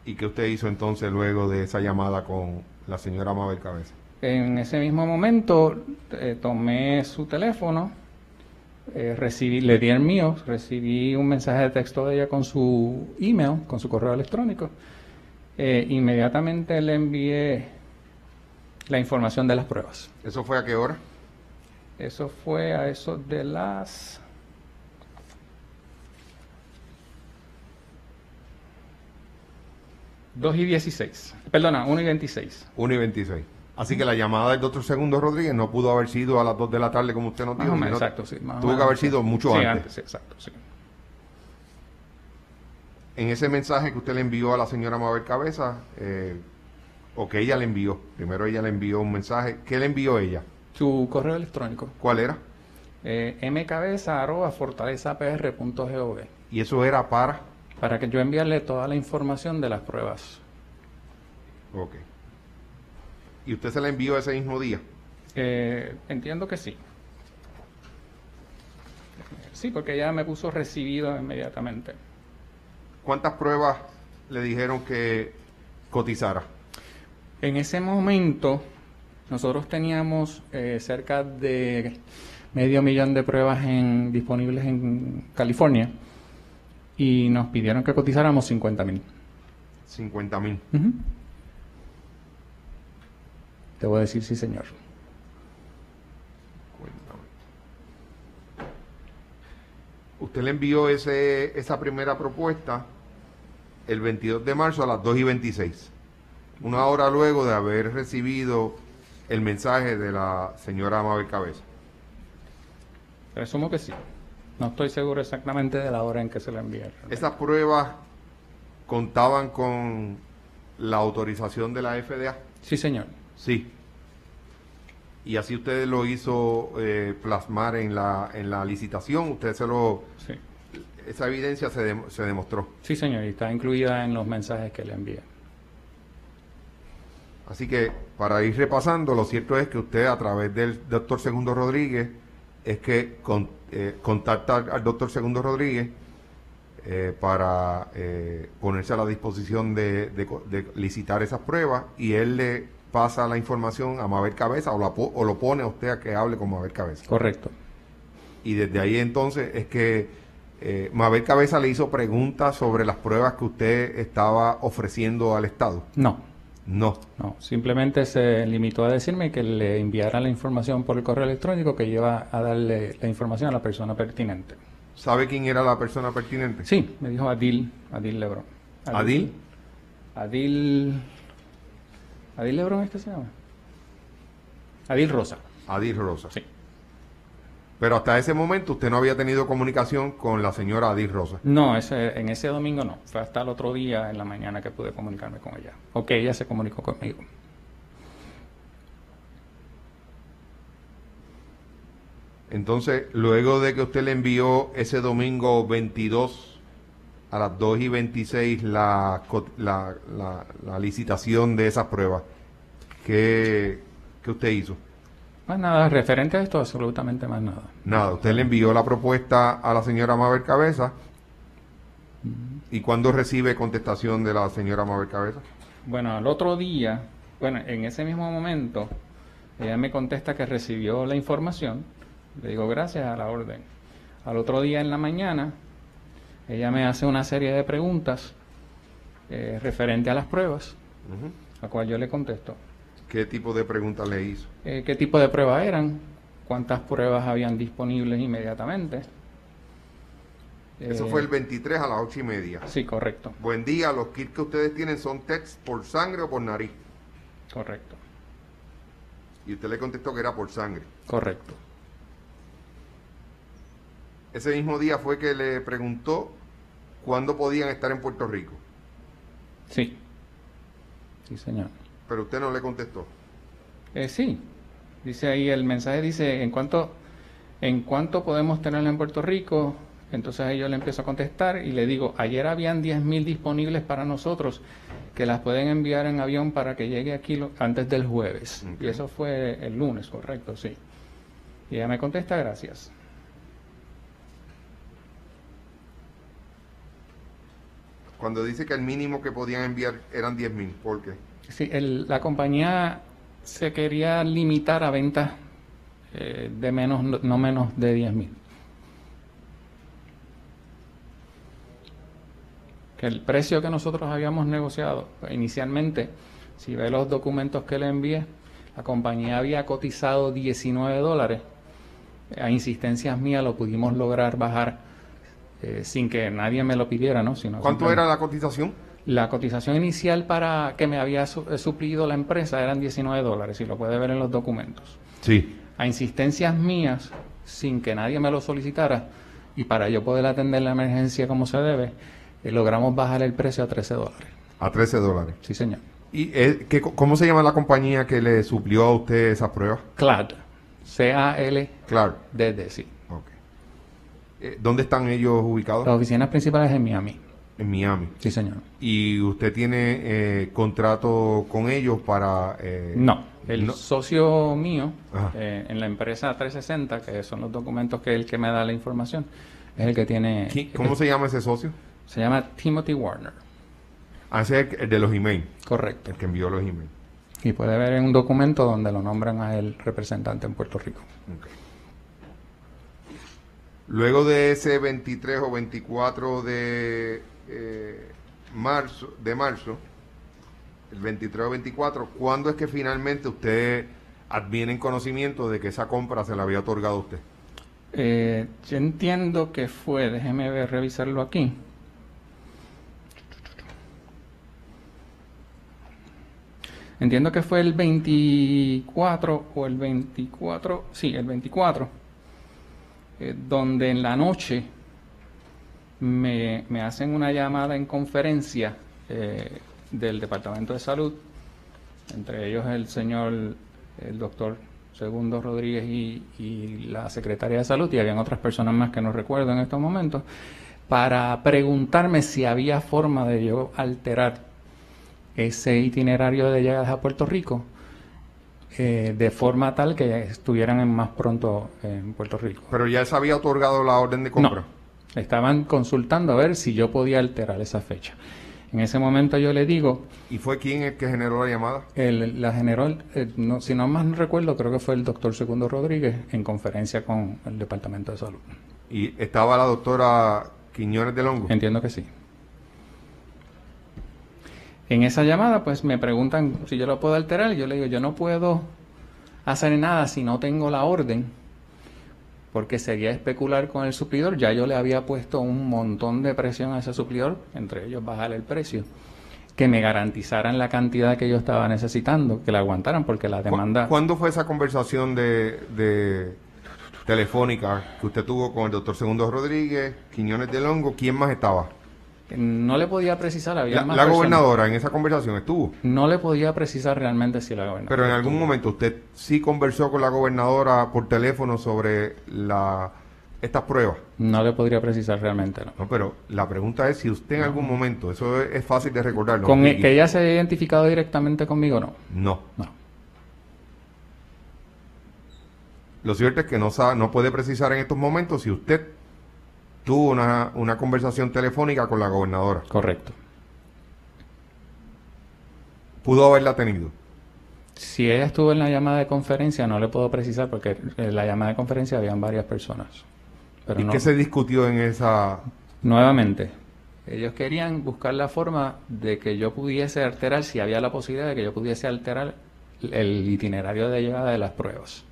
¿Y qué usted hizo entonces luego de esa llamada con la señora Mabel Cabeza? En ese mismo momento eh, tomé su teléfono, eh, recibí, le di el mío, recibí un mensaje de texto de ella con su email, con su correo electrónico. Eh, inmediatamente le envié la información de las pruebas. ¿Eso fue a qué hora? Eso fue a eso de las... Dos y 16. Perdona, 1 y 26. 1 y 26. Así que la llamada del doctor Segundo Rodríguez no pudo haber sido a las 2 de la tarde como usted nos Más dijo. o menos, sino exacto, sí. más Tuvo que haber sido mucho Sí, antes. sí, exacto, sí. En ese mensaje que usted le envió a la señora Mabel Cabeza, eh, o que ella le envió, primero ella le envió un mensaje, ¿qué le envió ella? Su correo electrónico. ¿Cuál era? Eh, mcabeza.fortalezapr.gov. Y eso era para... Para que yo enviarle toda la información de las pruebas. Ok. ¿Y usted se la envió ese mismo día? Eh, entiendo que sí. Sí, porque ella me puso recibido inmediatamente. ¿Cuántas pruebas le dijeron que cotizara? En ese momento, nosotros teníamos eh, cerca de medio millón de pruebas en, disponibles en California y nos pidieron que cotizáramos 50 mil. 50 mil. Te voy a decir sí, señor. usted le envió ese, esa primera propuesta el 22 de marzo a las 2 y 26, una hora luego de haber recibido el mensaje de la señora Mabel Cabeza. Presumo que sí. No estoy seguro exactamente de la hora en que se la enviaron. Esas pruebas contaban con la autorización de la FDA. Sí, señor. Sí. Y así usted lo hizo eh, plasmar en la, en la licitación, usted se lo... Sí. Esa evidencia se, se demostró. Sí, señor, y está incluida en los mensajes que le envié. Así que para ir repasando, lo cierto es que usted a través del doctor Segundo Rodríguez es que con- eh, contacta al, doctor Segundo Rodríguez eh, para eh, ponerse a la disposición de, de de licitar esas pruebas y él le pasa la información a Mabel Cabeza o, la o lo pone a usted a que hable con Mabel Cabeza. Correcto. Y desde ahí entonces es que eh, Mabel Cabeza le hizo preguntas sobre las pruebas que usted estaba ofreciendo al Estado. No. No. No, simplemente se limitó a decirme que le enviara la información por el correo electrónico que lleva a darle la información a la persona pertinente. ¿Sabe quién era la persona pertinente? Sí, me dijo Adil, Adil Lebron. ¿Adil? Adil. ¿Adil Lebron es que se llama? Adil Rosa. Adil Rosa. Sí. Pero hasta ese momento usted no había tenido comunicación con la señora Adil Rosa. No, ese, en ese domingo no. Fue hasta el otro día en la mañana que pude comunicarme con ella. O que ella se comunicó conmigo. Entonces, luego de que usted le envió ese domingo 22 a las 2 y 26 la, co- la, la- la licitación de esas pruebas, ¿qué, qué usted hizo? Más nada, referente a esto, absolutamente más nada. Nada, usted le envió la propuesta a la señora Mabel Cabeza. ¿Y cuándo recibe contestación de la señora Mabel Cabeza? Bueno, al otro día, bueno, en ese mismo momento, ella me contesta que recibió la información. Le digo gracias a la orden. Al otro día en la mañana, ella me hace una serie de preguntas eh, referente a las pruebas, a cual yo le contesto. ¿Qué tipo de preguntas le hizo? Eh, ¿Qué tipo de pruebas eran? ¿Cuántas pruebas habían disponibles inmediatamente? Eso Eh, fue el 23 a las 8 y media. Sí, correcto. Buen día, los kits que ustedes tienen son test por sangre o por nariz. Correcto. Y usted le contestó que era por sangre. Correcto. Ese mismo día fue que le preguntó cuándo podían estar en Puerto Rico. Sí. Sí, señor. Pero usted no le contestó. Eh, sí, dice ahí el mensaje dice en cuánto en cuánto podemos tenerla en Puerto Rico. Entonces ahí yo le empiezo a contestar y le digo, ayer habían 10.000 disponibles para nosotros que las pueden enviar en avión para que llegue aquí lo- antes del jueves. Y eso fue el lunes, correcto, sí. Y ella me contesta, gracias. Cuando dice que el mínimo que podían enviar eran 10 mil, ¿por qué? Sí, el- la compañía se quería limitar a ventas eh, de menos, no, no menos de 10.000. Que el precio que nosotros habíamos negociado pues, inicialmente, si ve los documentos que le envié, la compañía había cotizado 19 dólares. A insistencias mías lo pudimos lograr bajar eh, sin que nadie me lo pidiera, ¿no? Sino ¿Cuánto era la cotización? La cotización inicial para que me había eh, suplido la empresa eran 19 dólares, y lo puede ver en los documentos. Sí. A insistencias mías, sin que nadie me lo solicitara, y para yo poder atender la emergencia como se debe, eh, logramos bajar el precio a 13 dólares. A 13 dólares. Sí, señor. ¿Y eh, qué, cómo se llama la compañía que le suplió a usted esas pruebas? CLAD. C-A-L. Claro. D-D, sí. Eh, ¿Dónde están ellos ubicados? Las oficinas principales en Miami. En Miami. Sí, señor. ¿Y usted tiene eh, contrato con ellos para...? eh, No, el no- socio mío eh, en la empresa 360, que son los documentos que es el que me da la información, es el que tiene... ¿Qui- ¿Cómo se llama ese socio? Se llama Timothy Warner. Ah, ese es el, el de los emails. Correcto. El que envió los emails. Y puede ver en un documento donde lo nombran a el representante en Puerto Rico. Luego de ese 23 o 24 de eh, marzo, de marzo, el 23 o 24, ¿cuándo es que finalmente usted adviene en conocimiento de que esa compra se le había otorgado a usted? Eh, yo entiendo que fue, déjeme ver, revisarlo aquí. Entiendo que fue el 24 o el 24, sí, el 24, eh, donde en la noche me, me, hacen una llamada en conferencia eh, del Departamento de Salud, entre ellos el señor, el doctor Segundo Rodríguez y, y la secretaria de Salud, y habían otras personas más que no recuerdo en estos momentos, para preguntarme si había forma de yo alterar ese itinerario de llegadas a Puerto Rico eh, de forma tal que estuvieran en más pronto en Puerto Rico. Pero ya se había otorgado la orden de compra. No, estaban consultando a ver si yo podía alterar esa fecha. En ese momento yo le digo... ¿Y fue quién el que generó la llamada? El, la generó, eh, no, si no más no recuerdo, creo que fue el doctor Segundo Rodríguez en conferencia con el Departamento de Salud. ¿Y estaba la doctora Quiñones de Longo? Entiendo que sí. En esa llamada, pues me preguntan si yo lo puedo alterar. Yo le digo, yo no puedo hacer nada si no tengo la orden, porque sería especular con el suplidor. Ya yo le había puesto un montón de presión a ese suplidor, entre ellos bajar el precio, que me garantizaran la cantidad que yo estaba necesitando, que la aguantaran, porque la demanda. ¿Cuándo fue esa conversación de, de telefónica que usted tuvo con el doctor Segundo Rodríguez, Quiñones de Longo? ¿Quién más estaba? No le podía precisar, había la, la gobernadora en esa conversación estuvo. No le podía precisar realmente si la gobernadora. Pero en algún momento usted sí conversó con la gobernadora por teléfono sobre la estas pruebas. No le podría precisar realmente, no. No, pero la pregunta es si usted en algún momento, eso es, fácil de recordarlo. Con que ella se haya identificado directamente conmigo, no. No. No. Lo cierto es que no, sabe, no puede precisar en estos momentos si usted tuvo una, una conversación telefónica con la gobernadora. Correcto. Pudo haberla tenido. Si ella estuvo en la llamada de conferencia, no le puedo precisar porque en la llamada de conferencia habían varias personas. Pero ¿Y qué se discutió en esa...? Nuevamente, ellos querían buscar la forma de que yo pudiese alterar, si había la posibilidad de que yo pudiese alterar el itinerario de llegada de las pruebas.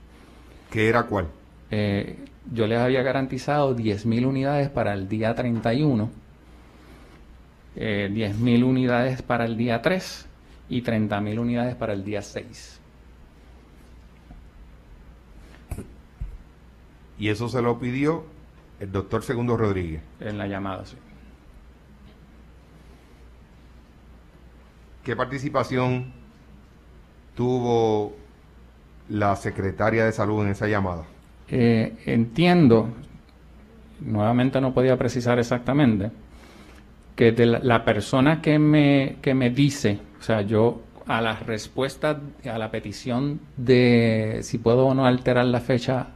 ¿Qué era cuál? Eh, yo les había garantizado 10.000 unidades para el día 31, eh, 10.000 unidades para el día 3 y 30.000 unidades para el día 6. Y eso se lo pidió el doctor Segundo Rodríguez. En la llamada, sí. ¿Qué participación tuvo la secretaria de salud en esa llamada? Eh, entiendo, nuevamente no podía precisar exactamente, que de la, persona que me, que me dice, o sea, yo a la respuesta, a la petición de si puedo o no alterar la fecha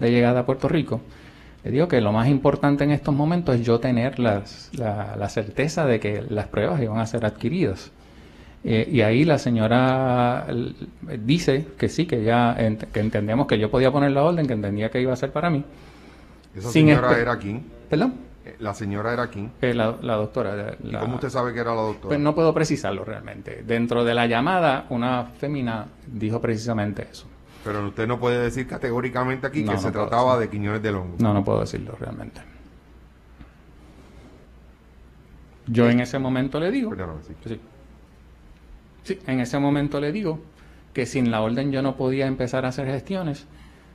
de llegada a Puerto Rico, le digo que lo más importante en estos momentos es yo tener la, la, certeza de que las pruebas iban a ser adquiridas. Eh, y ahí la señora dice que sí, que ya que entendemos que yo podía poner la orden, que entendía que iba a ser para mí. ¿Esa señora era quién? ¿Perdón? Eh, la señora era quién? Eh, la, doctora. ¿Y cómo usted sabe que era la doctora? Pues no puedo precisarlo realmente. Dentro de la llamada, una fémina dijo precisamente eso. Pero usted no puede decir categóricamente aquí que se trataba de Quiñones de Longo. No, no puedo decirlo realmente. Yo en ese momento le digo. sí. Sí, en ese momento le digo que sin la orden yo no podía empezar a hacer gestiones.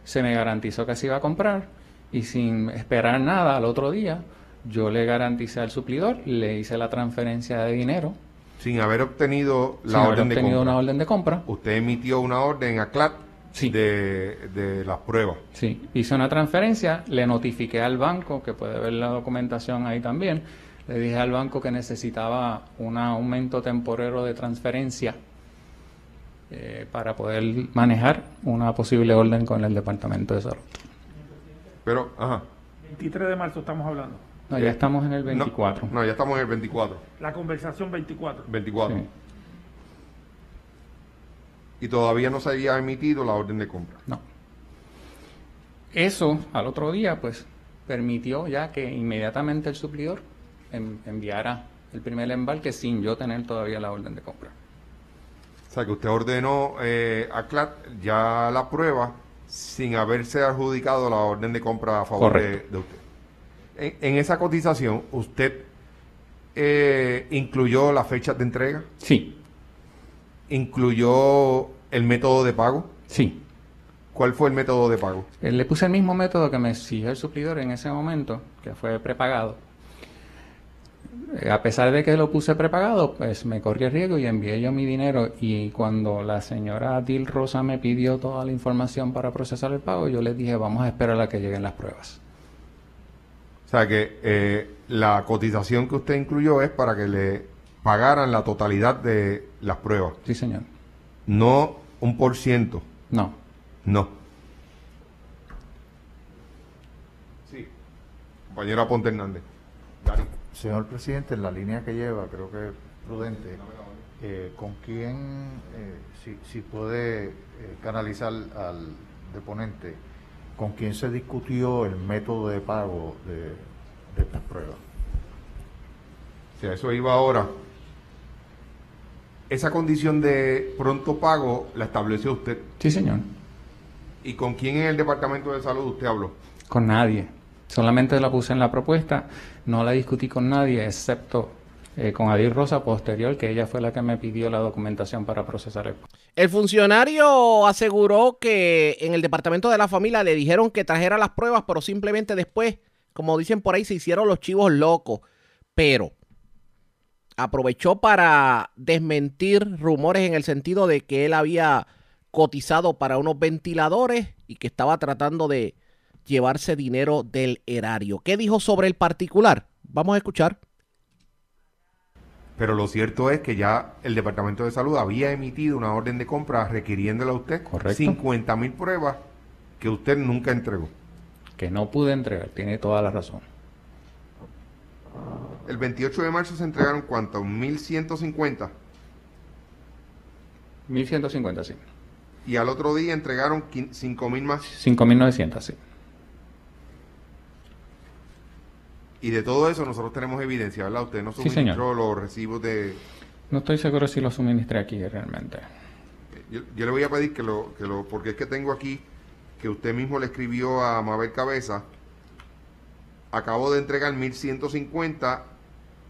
Se me garantizó que se iba a comprar y sin esperar nada al otro día, yo le garanticé al suplidor, le hice la transferencia de dinero. Sin haber obtenido la sin orden haber obtenido una orden de compra. Usted emitió una orden a CLAT de, de las pruebas. Sí, hice una transferencia, le notifiqué al banco, que puede ver la documentación ahí también, le dije al banco que necesitaba un aumento temporero de transferencia eh, para poder manejar una posible orden con el Departamento de Salud. Pero, ajá. 23 de marzo estamos hablando. No, ya estamos en el 24. No, ya estamos en el 24. La conversación 24. 24. Y todavía no se había emitido la orden de compra. No. Eso, al otro día, pues, permitió ya que inmediatamente el suplidor enviara el primer embarque sin yo tener todavía la orden de compra. O sea, que usted ordenó eh, a CLAT ya la prueba sin haberse adjudicado la orden de compra a favor de, usted. En, en esa cotización, ¿usted eh, incluyó las fechas de entrega? Sí. ¿Incluyó el método de pago? Sí. ¿Cuál fue el método de pago? Eh, Le puse el mismo método que me exigió el suplidor en ese momento, que fue prepagado. A pesar de que lo puse prepagado, pues me corrí el riesgo y envié yo mi dinero. Y cuando la señora Dil Rosa me pidió toda la información para procesar el pago, yo les dije, vamos a esperar a que lleguen las pruebas. O sea que eh, la cotización que usted incluyó es para que le pagaran la totalidad de las pruebas. Sí, señor. No un por ciento. No. No. Sí. Compañera Ponte Hernández. Dani. Señor presidente, en la línea que lleva, creo que es prudente, eh, ¿con quién, eh, si, si puede eh, canalizar al deponente, con quién se discutió el método de pago de, de estas pruebas? Si a eso iba ahora. Esa condición de pronto pago la estableció usted. Sí, señor. ¿Y con quién en el Departamento de Salud usted habló? Con nadie. Solamente la puse en la propuesta, no la discutí con nadie, excepto eh, con Adil Rosa posterior, que ella fue la que me pidió la documentación para procesar el El funcionario aseguró que en el departamento de la familia le dijeron que trajera las pruebas, pero simplemente después, como dicen por ahí, se hicieron los chivos locos. Pero aprovechó para desmentir rumores en el sentido de que él había cotizado para unos ventiladores y que estaba tratando de llevarse dinero del erario. ¿Qué dijo sobre el particular? Vamos a escuchar. Pero lo cierto es que ya el Departamento de Salud había emitido una orden de compra requiriéndole a usted 50 mil pruebas que usted nunca entregó. que no pude entregar. Tiene toda la razón. El 28 de marzo se entregaron cuántas? 1.150. 1150, sí. Y al otro día entregaron 5.000 más. 5900, sí. Y de todo eso nosotros tenemos evidencia, ¿verdad? Usted no Sí, suministró los recibos de... No estoy seguro si lo suministré aquí realmente. Yo, yo le voy a pedir que lo, que lo... Porque es que tengo aquí que usted mismo le escribió a Mabel Cabeza. Acabo de entregar 1.150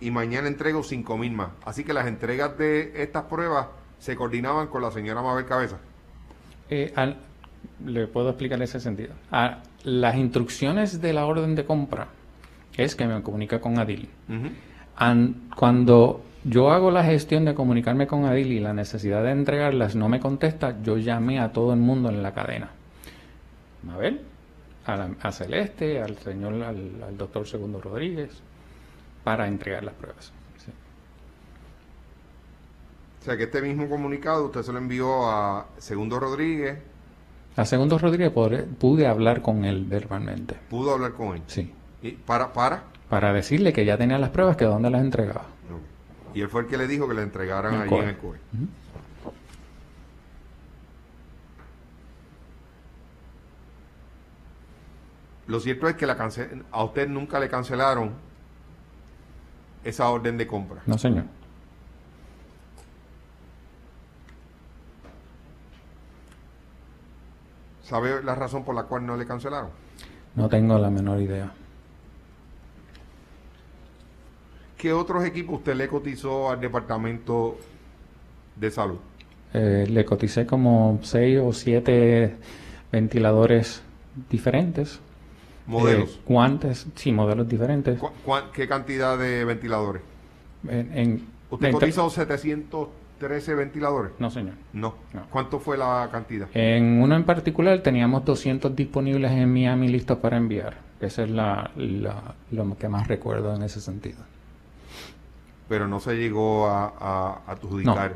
y mañana entrego 5.000 más. Así que las entregas de estas pruebas se coordinaban con la señora Mabel Cabeza. Eh, al- le puedo explicar ese sentido. Ah, las instrucciones de la orden de compra es que me comunica con Adil. An- cuando yo hago la gestión de comunicarme con Adil y la necesidad de entregarlas no me contesta, yo llamé a todo el mundo en la cadena. Mabel, a, la- a Celeste, al señor, al, al doctor Segundo Rodríguez, para entregar las pruebas. Sí. O sea que este mismo comunicado usted se lo envió a Segundo Rodríguez. A Segundo Rodríguez podré- pude hablar con él verbalmente. Pudo hablar con él. Sí. Y para, para. Para decirle que ya tenía las pruebas, que dónde las entregaba. Y él fue el que le dijo que le entregaran En allí COE. en el COE. Lo cierto es que la a usted nunca le cancelaron esa orden de compra. No, señor. ¿Sabe la razón por la cual no le cancelaron? No tengo la menor idea. ¿Qué otros equipos usted le cotizó al Departamento de Salud? Eh, le coticé como seis o siete ventiladores diferentes. Modelos. Eh, guantes, sí, modelos diferentes. ¿Cu- ¿Qué cantidad de ventiladores? En, en- ¿Usted cotizó 713 ventiladores? No, señor. No. ¿Cuánto fue la cantidad? En uno en particular teníamos 200 disponibles en Miami listos para enviar. Esa es la, la- lo que más recuerdo en ese sentido. Pero no se llegó a, a- a adjudicar.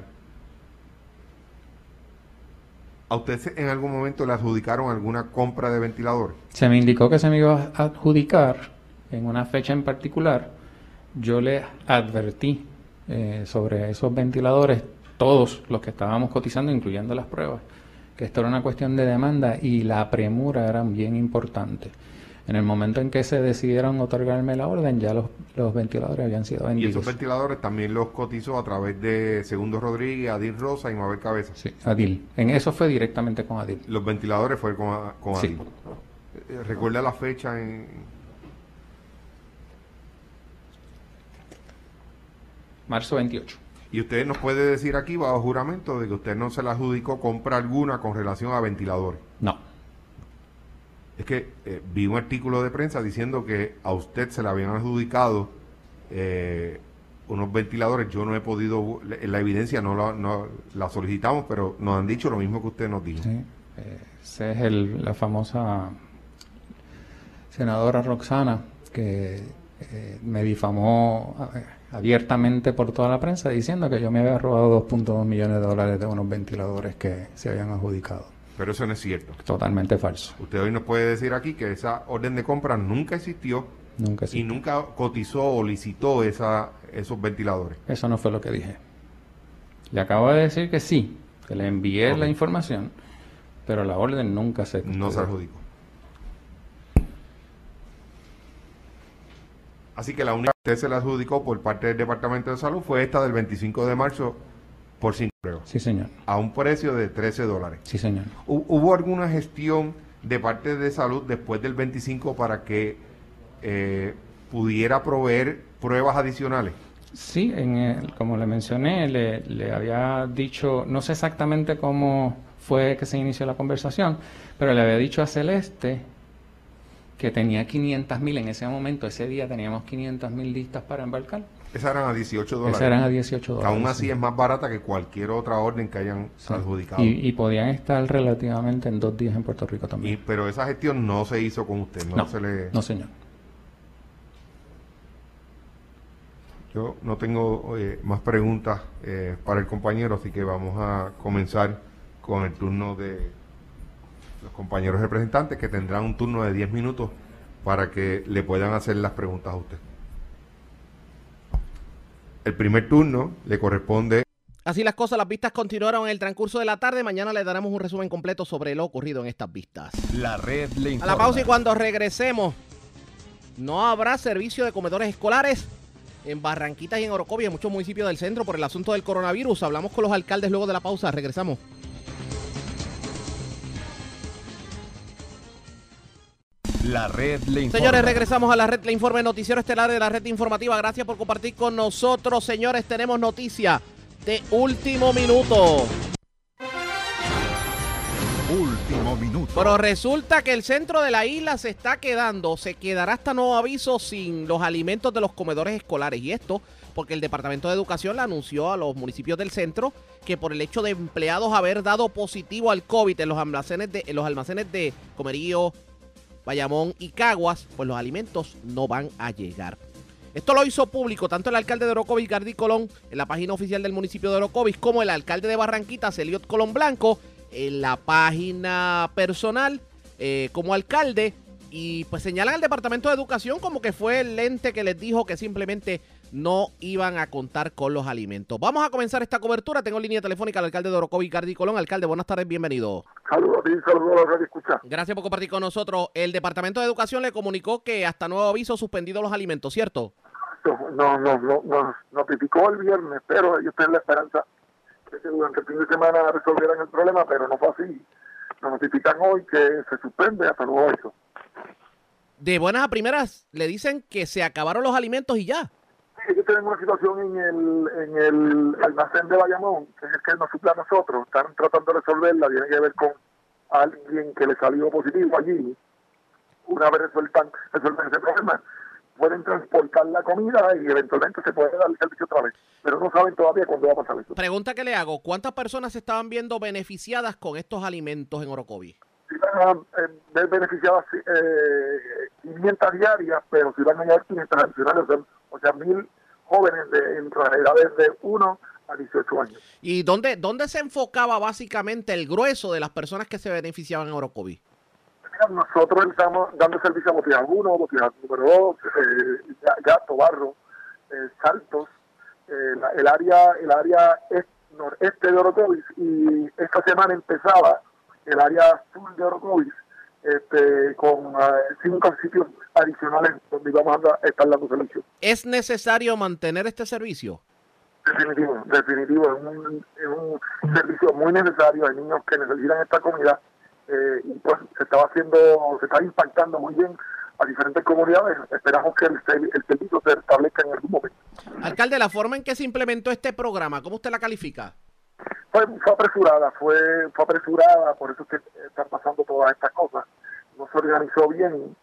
¿A usted en algún momento le adjudicaron alguna compra de ventiladores? Se me indicó que se me iba a adjudicar en una fecha en particular. Yo le advertí eh, sobre esos ventiladores, todos los que estábamos cotizando, incluyendo las pruebas, que esto era una cuestión de demanda y la premura era bien importante. En el momento en que se decidieron otorgarme la orden, ya los, los ventiladores habían sido Y vendidos. esos ventiladores también los cotizó a través de Segundo Rodríguez, Adil Rosa y Mabel Cabeza. Sí, Adil. En eso fue directamente con Adil. Los ventiladores fue con, con Sí. Adil. Eh, ¿Recuerda la fecha en...? Marzo 28. Y usted nos puede decir aquí, bajo juramento, de que usted no se le adjudicó compra alguna con relación a ventiladores. No. Es que eh, vi un artículo de prensa diciendo que a usted se le habían adjudicado eh, unos ventiladores. Yo no he podido, la, la evidencia no la, no la solicitamos, pero nos han dicho lo mismo que usted nos dijo. Sí. Eh, esa es el- la famosa senadora Roxana que me difamó abiertamente por toda la prensa diciendo que yo me había robado 2.2 millones de dólares de unos ventiladores que se habían adjudicado. Pero eso no es cierto. Totalmente falso. Usted hoy nos puede decir aquí que esa orden de compra nunca existió Nunca y nunca cotizó o licitó esa, esos ventiladores. Eso no fue lo que dije. Le acabo de decir que sí, que le envié la información, pero la orden nunca se No se adjudicó. Así que la única que usted se la adjudicó por parte del Departamento de Salud fue esta del 25 de marzo por 5 Sí, señor. A un precio de 13 dólares. Sí, señor. ¿Hu- ¿Hubo alguna gestión de parte de salud después del 25 para que eh, pudiera proveer pruebas adicionales? Sí, en el- como le mencioné, le, le había dicho, no sé exactamente cómo fue que se inició la conversación, pero le había dicho a Celeste que tenía 500 mil en ese momento, ese día teníamos 500 mil listas para embarcar. Esas eran a 18 dólares. Esas eran a 18 dólares, Aún así sí. es más barata que cualquier otra orden que hayan Sí. adjudicado. Y, y podían estar relativamente en dos días en Puerto Rico también. Y- pero esa gestión no se hizo con usted, no, No, se le... no, señor. Yo no tengo eh, más preguntas eh, para el compañero, así que vamos a comenzar con el turno de los compañeros representantes que tendrán un turno de 10 minutos para que le puedan hacer las preguntas a usted. El primer turno le corresponde Así las cosas, las vistas continuaron en el transcurso de la tarde. Mañana le daremos un resumen completo sobre lo ocurrido en estas vistas. La red le A informa. la pausa y cuando regresemos, no habrá servicio de comedores escolares en Barranquitas y en Orocovia, en muchos municipios del centro, por el asunto del coronavirus. Hablamos con los alcaldes luego de la pausa. Regresamos. Red le informa. Señores, regresamos a la red, le informe noticiero estelar de la red informativa. Gracias por compartir con nosotros. Señores, tenemos noticia de último minuto. Último minuto. Pero resulta que el centro de la isla se está quedando, se quedará hasta nuevo aviso sin los alimentos de los comedores escolares. Y esto porque el Departamento de Educación le anunció a los municipios del centro que por el hecho de empleados haber dado positivo al COVID en los almacenes de, en los almacenes de Comerío, Bayamón y Caguas, pues los alimentos no van a llegar. Esto lo hizo público tanto el alcalde de Orocovis, Gardi Colón, en la página oficial del municipio de Orocovis, como el alcalde de Barranquitas, Eliot Colón Blanco, en la página personal eh, como alcalde. Y pues señalan al Departamento de Educación como que fue el ente que les dijo que simplemente no iban a contar con los alimentos. Vamos a comenzar esta cobertura. Tengo en línea telefónica al alcalde de Orocovis, Gardi Colón. Alcalde, buenas tardes, bienvenido. Saludos a ti, saludos a la radio escucha. Gracias por compartir con nosotros. El Departamento de Educación le comunicó que hasta nuevo aviso suspendido los alimentos, ¿cierto? No, no, no, no, notificó el viernes, pero ellos tienen la esperanza que durante el fin de semana resolvieran el problema, pero no fue así. Nos notifican hoy que se suspende hasta nuevo aviso. De buenas a primeras le dicen que se acabaron los alimentos y ya. Ellos tienen una situación en el, en el almacén de Bayamón, que es el que nos suple a nosotros. Están tratando de resolverla, tiene que ver con alguien que le salió positivo allí. Una vez resueltan, resuelven ese problema, pueden transportar la comida y eventualmente se puede dar el servicio otra vez. Pero no saben todavía cuándo va a pasar eso. Pregunta que le hago, ¿cuántas personas se estaban viendo beneficiadas con estos alimentos en Orocovi? Si van a eh, ver beneficiadas eh, 500 diarias, pero si van a llegar 500 adicionales, o sea, o sea, mil jóvenes de entre las edades de 1 a 18 años. ¿Y dónde, dónde se enfocaba básicamente el grueso de las personas que se beneficiaban en Orocovi? Nosotros estamos dando servicio a Botijas 1, Botijas número 2, eh, Gato, Barro, eh, Saltos, eh, la- el área el área est- noreste de Orocovis y esta semana empezaba el área sur de Orocovis este, con eh, cinco sitios adicionales donde vamos a estar dando servicio. ¿Es necesario mantener este servicio? Definitivo, definitivo. Es un, es un servicio muy necesario. Hay niños que necesitan esta comida eh, y pues se estaba haciendo, se está impactando muy bien a diferentes comunidades. Esperamos que el, el servicio se establezca en algún momento. Alcalde, la forma en que se implementó este programa, ¿cómo usted la califica? Fue, fue apresurada, fue, fue apresurada, por eso es que están pasando todas estas cosas. No se organizó bien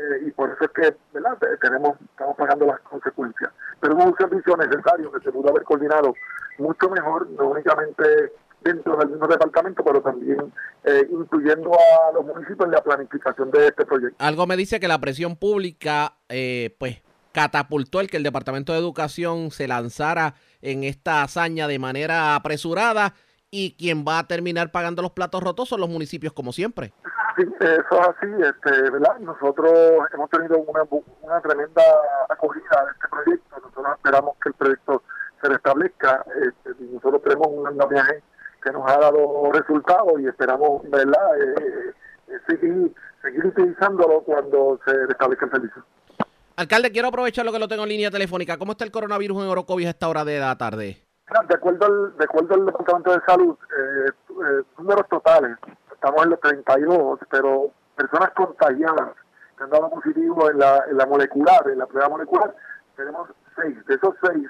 eh, y por eso es que ¿verdad? tenemos estamos pagando las consecuencias. Pero es un servicio necesario que se pudo haber coordinado mucho mejor, no únicamente dentro del mismo departamento, pero también eh, incluyendo a los municipios en la planificación de este proyecto. Algo me dice que la presión pública, eh, pues, catapultó el que el Departamento de Educación se lanzara en esta hazaña de manera apresurada y quien va a terminar pagando los platos rotos son los municipios como siempre. Sí, eso es así, este, ¿verdad? Nosotros hemos tenido una, una tremenda acogida de este proyecto, nosotros esperamos que el proyecto se restablezca, este, nosotros tenemos un andamiaje que nos ha dado resultados y esperamos, ¿verdad?, eh, eh, seguir, seguir utilizándolo cuando se restablezca el servicio. Alcalde, quiero aprovechar lo que lo tengo en línea telefónica. ¿Cómo está el coronavirus en Orocovis a esta hora de la tarde? De acuerdo al, de acuerdo al Departamento de Salud, eh, eh, números totales, estamos en los 32, pero personas contagiadas que han dado positivo en la, en la molecular, en la prueba molecular, tenemos seis. De esos seis,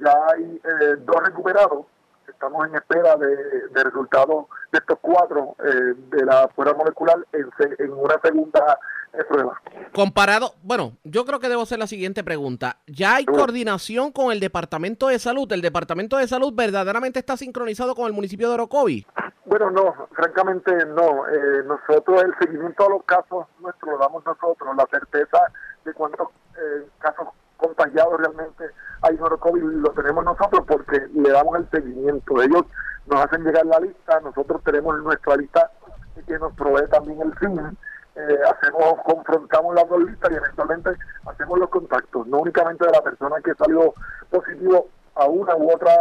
ya hay eh, dos recuperados. Estamos en espera de, de resultados de estos cuatro eh, de la prueba molecular en, en una segunda prueba. Comparado, bueno, yo creo que debo hacer la siguiente pregunta. ¿Ya hay coordinación con el Departamento de Salud? ¿El Departamento de Salud verdaderamente está sincronizado con el municipio de Orocovi? Bueno, no, francamente no. Eh, nosotros el seguimiento a los casos nuestros lo damos nosotros. La certeza de cuántos eh, casos contagiados realmente hay en Orocovi lo tenemos nosotros porque le damos el seguimiento. Ellos nos hacen llegar la lista, nosotros tenemos nuestra lista que nos provee también el CIN eh, hacemos, confrontamos las dos listas y eventualmente hacemos los contactos, no únicamente de la persona que salió positivo a una u otra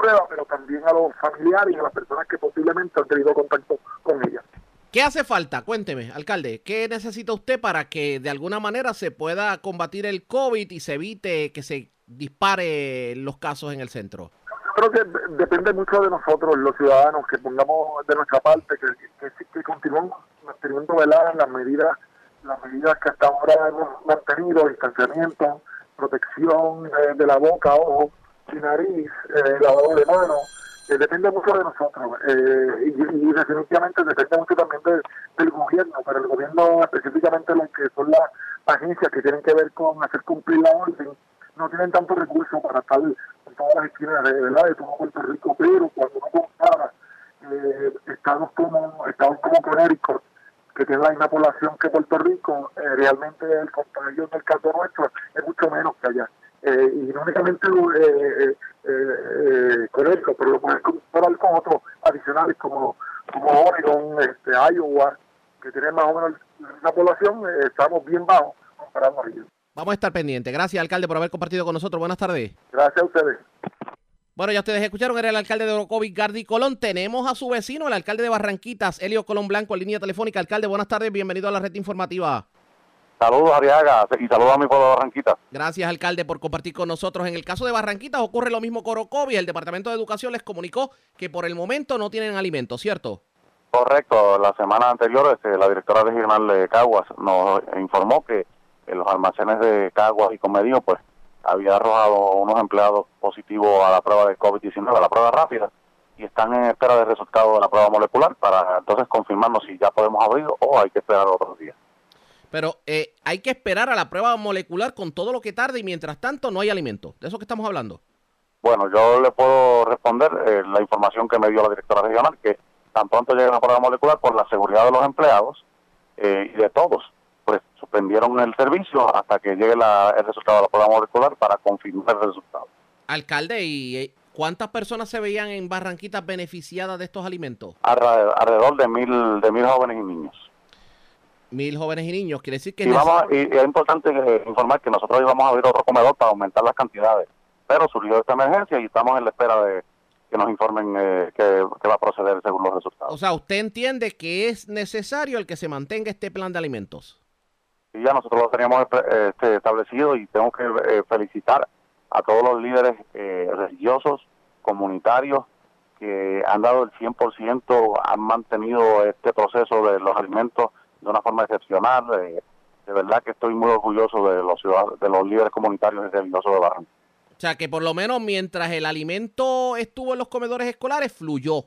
eh, prueba, pero también a los familiares y a las personas que posiblemente han tenido contacto con ella. ¿Qué hace falta? Cuénteme, alcalde, ¿qué necesita usted para que de alguna manera se pueda combatir el COVID y se evite que se dispare los casos en el centro? creo que depende mucho de nosotros, los ciudadanos, que pongamos de nuestra parte, que, que, que continuemos manteniendo veladas las medidas, las medidas que hasta ahora hemos mantenido, distanciamiento, protección eh, de la boca, ojo y nariz, eh, lavado de manos, eh, depende mucho de nosotros eh, y, definitivamente depende mucho también del gobierno, pero el gobierno específicamente lo que son las agencias que tienen que ver con hacer cumplir la orden, no tienen tanto recursos para estar en todas las esquinas de, ¿verdad? de todo Puerto Rico, pero cuando uno compara eh, estados como estados como Connecticut, que tienen la misma población que Puerto Rico, realmente el contagio en el caso nuestro es mucho menos que allá. Eh, y no únicamente eh, eh, Connecticut, pero lo puedes comparar con otros adicionales como, como Oregon, este, Iowa, que tienen más o menos la población, estamos bien bajos comparado a ellos. Vamos a estar pendientes. Gracias, alcalde, por haber compartido con nosotros. Buenas tardes. Gracias a ustedes. Bueno, ya ustedes escucharon, era el alcalde de Orocovic, Gardi Colón. Tenemos a su vecino, el alcalde de Barranquitas, Elio Colón Blanco, en línea telefónica. Alcalde, buenas tardes, bienvenido a la red informativa. Saludos, Ariaga, y saludos a mi pueblo de Barranquitas. Gracias, alcalde, por compartir con nosotros. En el caso de Barranquitas ocurre lo mismo con Orocovi. El Departamento de Educación les comunicó que por el momento no tienen alimentos, ¿cierto? Correcto. La semana anterior, este, la directora regional de Caguas nos informó que en los almacenes de Caguas y Comedio, pues había arrojado unos empleados positivos a la prueba de COVID-19, a la prueba rápida, y están en espera de resultados de la prueba molecular para entonces confirmarnos si ya podemos abrir o hay que esperar otros días. Pero eh, hay que esperar a la prueba molecular con todo lo que tarde y mientras tanto no hay alimento. ¿De eso que estamos hablando? Bueno, yo le puedo responder eh, la información que me dio la directora regional, que tan pronto llegue la prueba molecular, por la seguridad de los empleados eh, y de todos, pues suspendieron el servicio hasta que llegue la, el resultado de la prueba molecular para confirmar el resultado. Alcalde, ¿y cuántas personas se veían en Barranquitas beneficiadas de estos alimentos? Alrededor de mil, de mil jóvenes y niños. Mil jóvenes y niños, quiere decir que... Y, vamos, y, es importante informar que nosotros íbamos a abrir otro comedor para aumentar las cantidades, pero surgió esta emergencia y estamos en la espera de, que nos informen eh, que, que va a proceder según los resultados. O sea, ¿usted entiende que es necesario el que se mantenga este plan de alimentos? Y ya nosotros lo teníamos eh, este, establecido y tengo que eh, felicitar a todos los líderes eh, religiosos, comunitarios, que han dado el 100%, han mantenido este proceso de los alimentos de una forma excepcional. eh, de verdad que estoy muy orgulloso de los ciudadanos, de los líderes comunitarios y religiosos de Barranquilla. O sea, que por lo menos mientras el alimento estuvo en los comedores escolares, fluyó.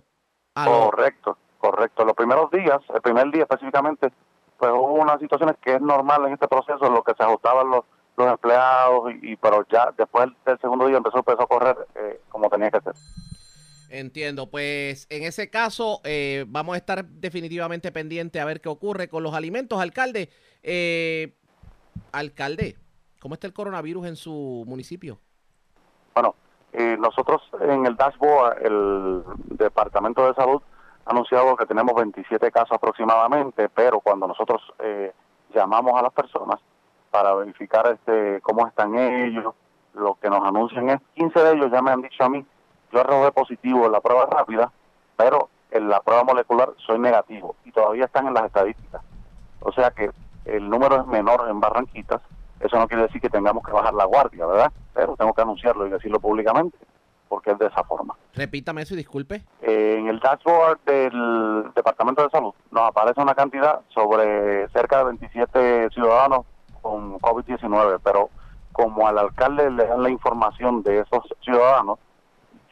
a lo- Correcto, correcto. Los primeros días, el primer día específicamente, pues hubo unas situaciones que es normal en este proceso, en lo que se ajustaban los, los empleados, y, y- pero ya después del segundo día empezó, empezó a correr eh, como tenía que ser. Entiendo, pues en ese caso eh, vamos a estar definitivamente pendientes a ver qué ocurre con los alimentos. Alcalde, eh, alcalde, ¿cómo está el coronavirus en su municipio? Bueno, eh, nosotros en el dashboard, el Departamento de Salud ha anunciado que tenemos 27 casos aproximadamente, pero cuando nosotros eh, llamamos a las personas para verificar este cómo están ellos, lo que nos anuncian es 15 de ellos ya me han dicho a mí, yo arrojé positivo en la prueba rápida, pero en la prueba molecular soy negativo y todavía están en las estadísticas. O sea que el número es menor en Barranquitas, eso no quiere decir que tengamos que bajar la guardia, ¿verdad? Pero tengo que anunciarlo y decirlo públicamente, porque es de esa forma. Repítame eso y disculpe. Eh, en el dashboard del Departamento de Salud nos aparece una cantidad sobre cerca de 27 ciudadanos con COVID-19, pero como al alcalde le dan la información de esos ciudadanos,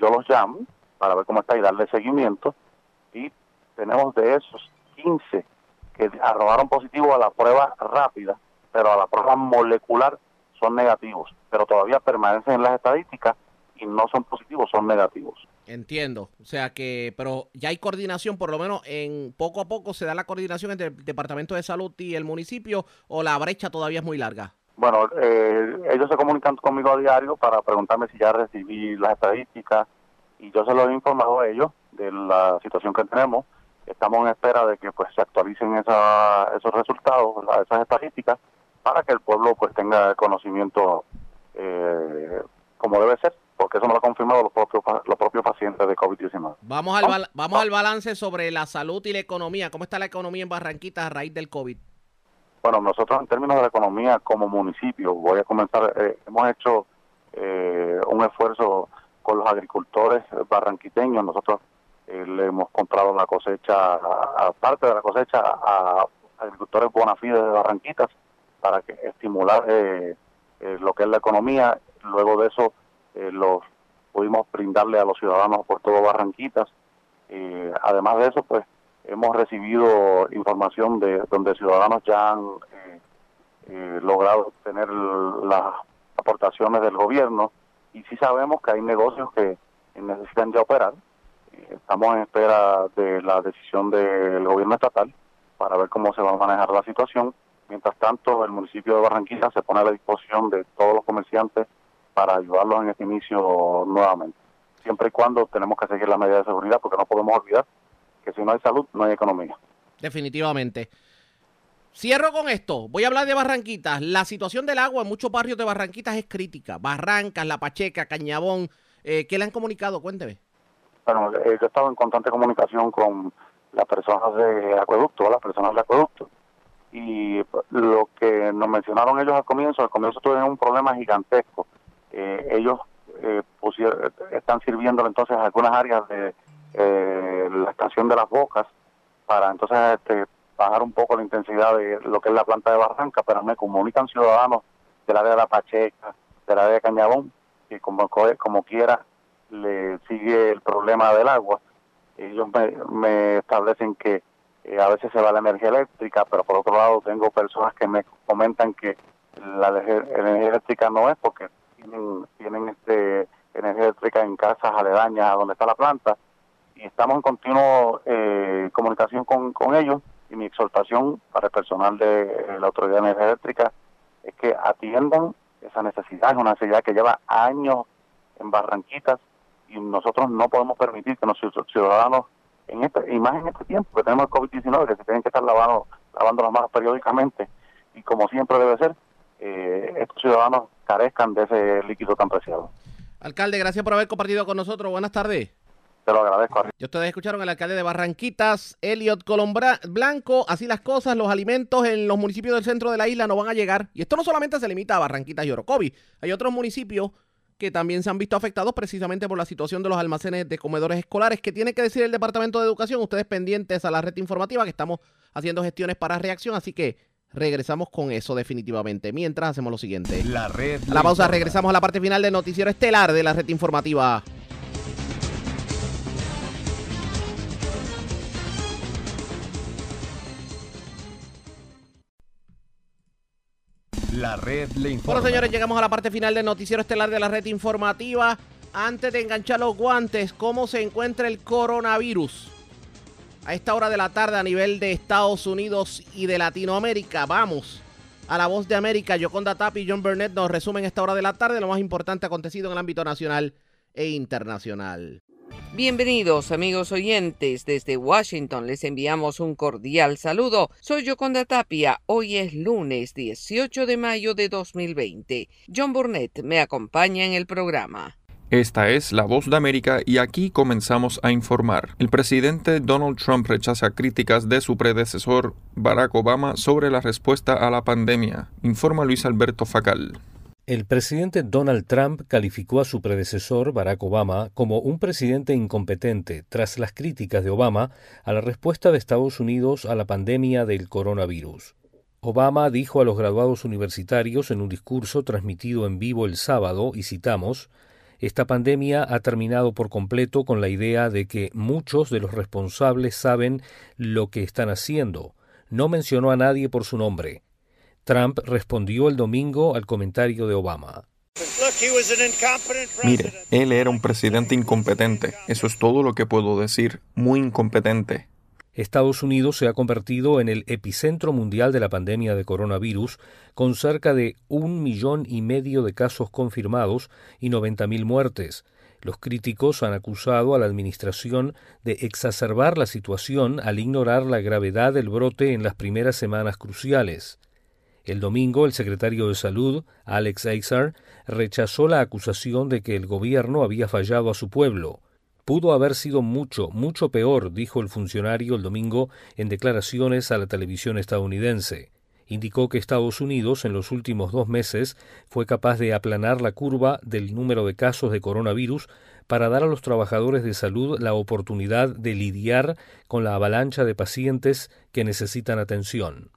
yo los llamo para ver cómo está y darle seguimiento y tenemos de esos 15 que arrojaron positivo a la prueba rápida, pero a la prueba molecular son negativos, pero todavía permanecen en las estadísticas y no son positivos, son negativos. Entiendo, o sea que, pero ya hay coordinación, por lo menos en poco a poco se da la coordinación entre el Departamento de Salud y el municipio o la brecha todavía es muy larga. Bueno, eh, ellos se comunican conmigo a diario para preguntarme si ya recibí las estadísticas y yo se lo he informado a ellos de la situación que tenemos. Estamos en espera de que pues se actualicen esa, esos resultados, esas estadísticas, para que el pueblo pues tenga conocimiento eh, como debe ser, porque eso me lo han confirmado los propios, los propios pacientes de COVID-19. Vamos al, vamos al balance sobre la salud y la economía. ¿Cómo está la economía en Barranquitas a raíz del COVID? Bueno, nosotros en términos de la economía como municipio, voy a comenzar, eh, hemos hecho eh, un esfuerzo con los agricultores barranquiteños. Nosotros eh, le hemos comprado la cosecha, a- parte de la cosecha, a agricultores bona fide de Barranquitas para que estimular eh, lo que es la economía. Luego de eso, los pudimos brindarle a los ciudadanos por todo Barranquitas. Además de eso, pues hemos recibido información de donde ciudadanos ya han eh, eh, logrado tener l- las aportaciones del gobierno y sí sabemos que hay negocios que necesitan ya operar. Eh, Estamos en espera de la decisión del gobierno estatal para ver cómo se va a manejar la situación. Mientras tanto, el municipio de Barranquilla se pone a la disposición de todos los comerciantes para ayudarlos en este inicio nuevamente. Siempre y cuando tenemos que seguir las medidas de seguridad porque no podemos olvidar que si no hay salud, no hay economía. Definitivamente. Cierro con esto. Voy a hablar de Barranquitas. La situación del agua en muchos barrios de Barranquitas es crítica. Barrancas, La Pacheca, Cañabón. Eh, ¿Qué le han comunicado? Cuénteme. Bueno, eh, yo he estado en constante comunicación con las personas de acueducto, las personas de acueducto. Y pues, lo que nos mencionaron ellos al comienzo, al comienzo tuvieron un problema gigantesco. Eh, ellos eh, están sirviendo entonces algunas áreas de eh, la estación de las bocas para entonces este, bajar un poco la intensidad de lo que es la planta de Barranca, pero me comunican ciudadanos del área de la Pacheca, del área de Cañabón, que como, co- como quiera le sigue el problema del agua. Ellos me, establecen que eh, a veces se va la energía eléctrica, pero por otro lado tengo personas que me comentan que la ener- energía eléctrica no es porque tienen, tienen este energía eléctrica en casas aledañas a donde está la planta y estamos en continuo eh, comunicación con, con ellos y mi exhortación para el personal de la Autoridad de Energía Eléctrica es que atiendan esa necesidad, es una necesidad que lleva años en Barranquitas y nosotros no podemos permitir que nuestros ciudadanos, en este, y más en este tiempo que tenemos el COVID-19, que se tienen que estar lavando, lavando las manos periódicamente y como siempre debe ser, eh, estos ciudadanos carezcan de ese líquido tan preciado. Alcalde, gracias por haber compartido con nosotros. Buenas tardes. Te lo agradezco. Y ustedes escucharon al alcalde de Barranquitas, Elliot Colombra Blanco. Así las cosas, los alimentos en los municipios del centro de la isla no van a llegar. Y esto no solamente se limita a Barranquitas y Orocovi. Hay otros municipios que también se han visto afectados precisamente por la situación de los almacenes de comedores escolares. ¿Qué tiene que decir el Departamento de Educación? Ustedes pendientes a la red informativa que estamos haciendo gestiones para reacción. Así que regresamos con eso definitivamente. Mientras hacemos lo siguiente. La red. A la pausa regresamos a la parte final del noticiero estelar de la red informativa. La red le. Bueno, señores, llegamos a la parte final del noticiero estelar de la red informativa. Antes de enganchar los guantes, ¿cómo se encuentra el coronavirus? A esta hora de la tarde a nivel de Estados Unidos y de Latinoamérica. Vamos a la voz de América. Yoconda Tapi y John Burnett nos resumen esta hora de la tarde lo más importante acontecido en el ámbito nacional e internacional. Bienvenidos amigos oyentes, desde Washington les enviamos un cordial saludo. Soy Yoconda Tapia, hoy es lunes 18 de mayo de 2020. John Burnett me acompaña en el programa. Esta es La Voz de América y aquí comenzamos a informar. El presidente Donald Trump rechaza críticas de su predecesor Barack Obama sobre la respuesta a la pandemia, informa Luis Alberto Facal. El presidente Donald Trump calificó a su predecesor, Barack Obama, como un presidente incompetente tras las críticas de Obama a la respuesta de Estados Unidos a la pandemia del coronavirus. Obama dijo a los graduados universitarios en un discurso transmitido en vivo el sábado, y citamos, esta pandemia ha terminado por completo con la idea de que muchos de los responsables saben lo que están haciendo. No mencionó a nadie por su nombre. Trump respondió el domingo al comentario de Obama. Mire, él era un presidente incompetente. Eso es todo lo que puedo decir. Muy incompetente. Estados Unidos se ha convertido en el epicentro mundial de la pandemia de coronavirus, con cerca de un millón y medio de casos confirmados y 90.000 muertes. Los críticos han acusado a la Administración de exacerbar la situación al ignorar la gravedad del brote en las primeras semanas cruciales. El domingo, el secretario de Salud, Alex Azar, rechazó la acusación de que el gobierno había fallado a su pueblo. Pudo haber sido mucho, mucho peor, dijo el funcionario el domingo en declaraciones a la televisión estadounidense. Indicó que Estados Unidos en los últimos dos meses fue capaz de aplanar la curva del número de casos de coronavirus para dar a los trabajadores de salud la oportunidad de lidiar con la avalancha de pacientes que necesitan atención.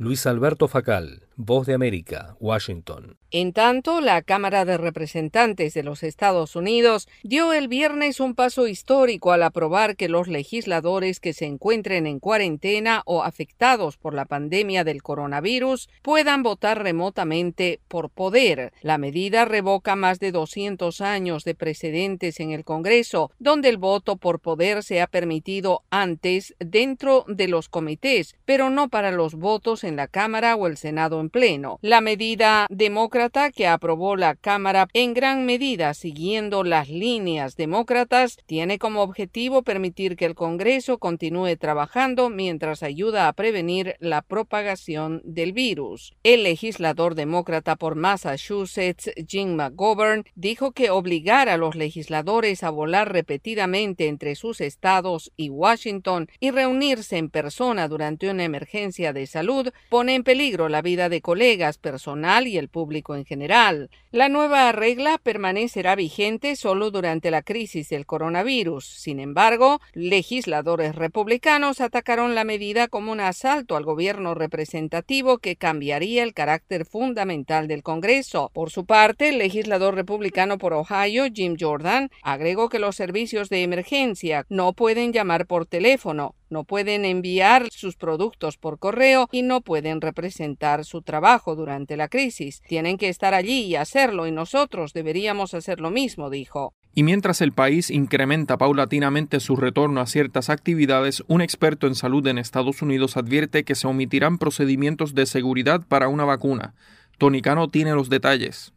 Luis Alberto Facal, Voz de América, Washington. En tanto, la Cámara de Representantes de los Estados Unidos dio el viernes un paso histórico al aprobar que los legisladores que se encuentren en cuarentena o afectados por la pandemia del coronavirus puedan votar remotamente por poder. La medida revoca más de 200 años de precedentes en el Congreso, donde el voto por poder se ha permitido antes dentro de los comités, pero no para los votos en la Cámara o el Senado en pleno. La medida demócrata que aprobó la Cámara en gran medida siguiendo las líneas demócratas tiene como objetivo permitir que el Congreso continúe trabajando mientras ayuda a prevenir la propagación del virus. El legislador demócrata por Massachusetts, Jim McGovern, dijo que obligar a los legisladores a volar repetidamente entre sus estados y Washington y reunirse en persona durante una emergencia de salud pone en peligro la vida de colegas, personal y el público en general. La nueva regla permanecerá vigente solo durante la crisis del coronavirus. Sin embargo, legisladores republicanos atacaron la medida como un asalto al gobierno representativo que cambiaría el carácter fundamental del Congreso. Por su parte, el legislador republicano por Ohio, Jim Jordan, agregó que los servicios de emergencia no pueden llamar por teléfono, no pueden enviar sus productos por correo y no pueden representar su trabajo durante la crisis. Tienen que estar allí y hacerlo y nosotros deberíamos hacer lo mismo, dijo. Y mientras el país incrementa paulatinamente su retorno a ciertas actividades, un experto en salud en Estados Unidos advierte que se omitirán procedimientos de seguridad para una vacuna. Tonicano tiene los detalles.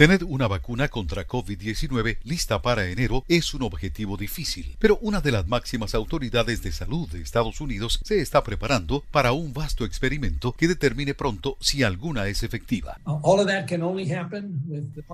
Tener una vacuna contra COVID-19 lista para enero es un objetivo difícil, pero una de las máximas autoridades de salud de Estados Unidos se está preparando para un vasto experimento que determine pronto si alguna es efectiva.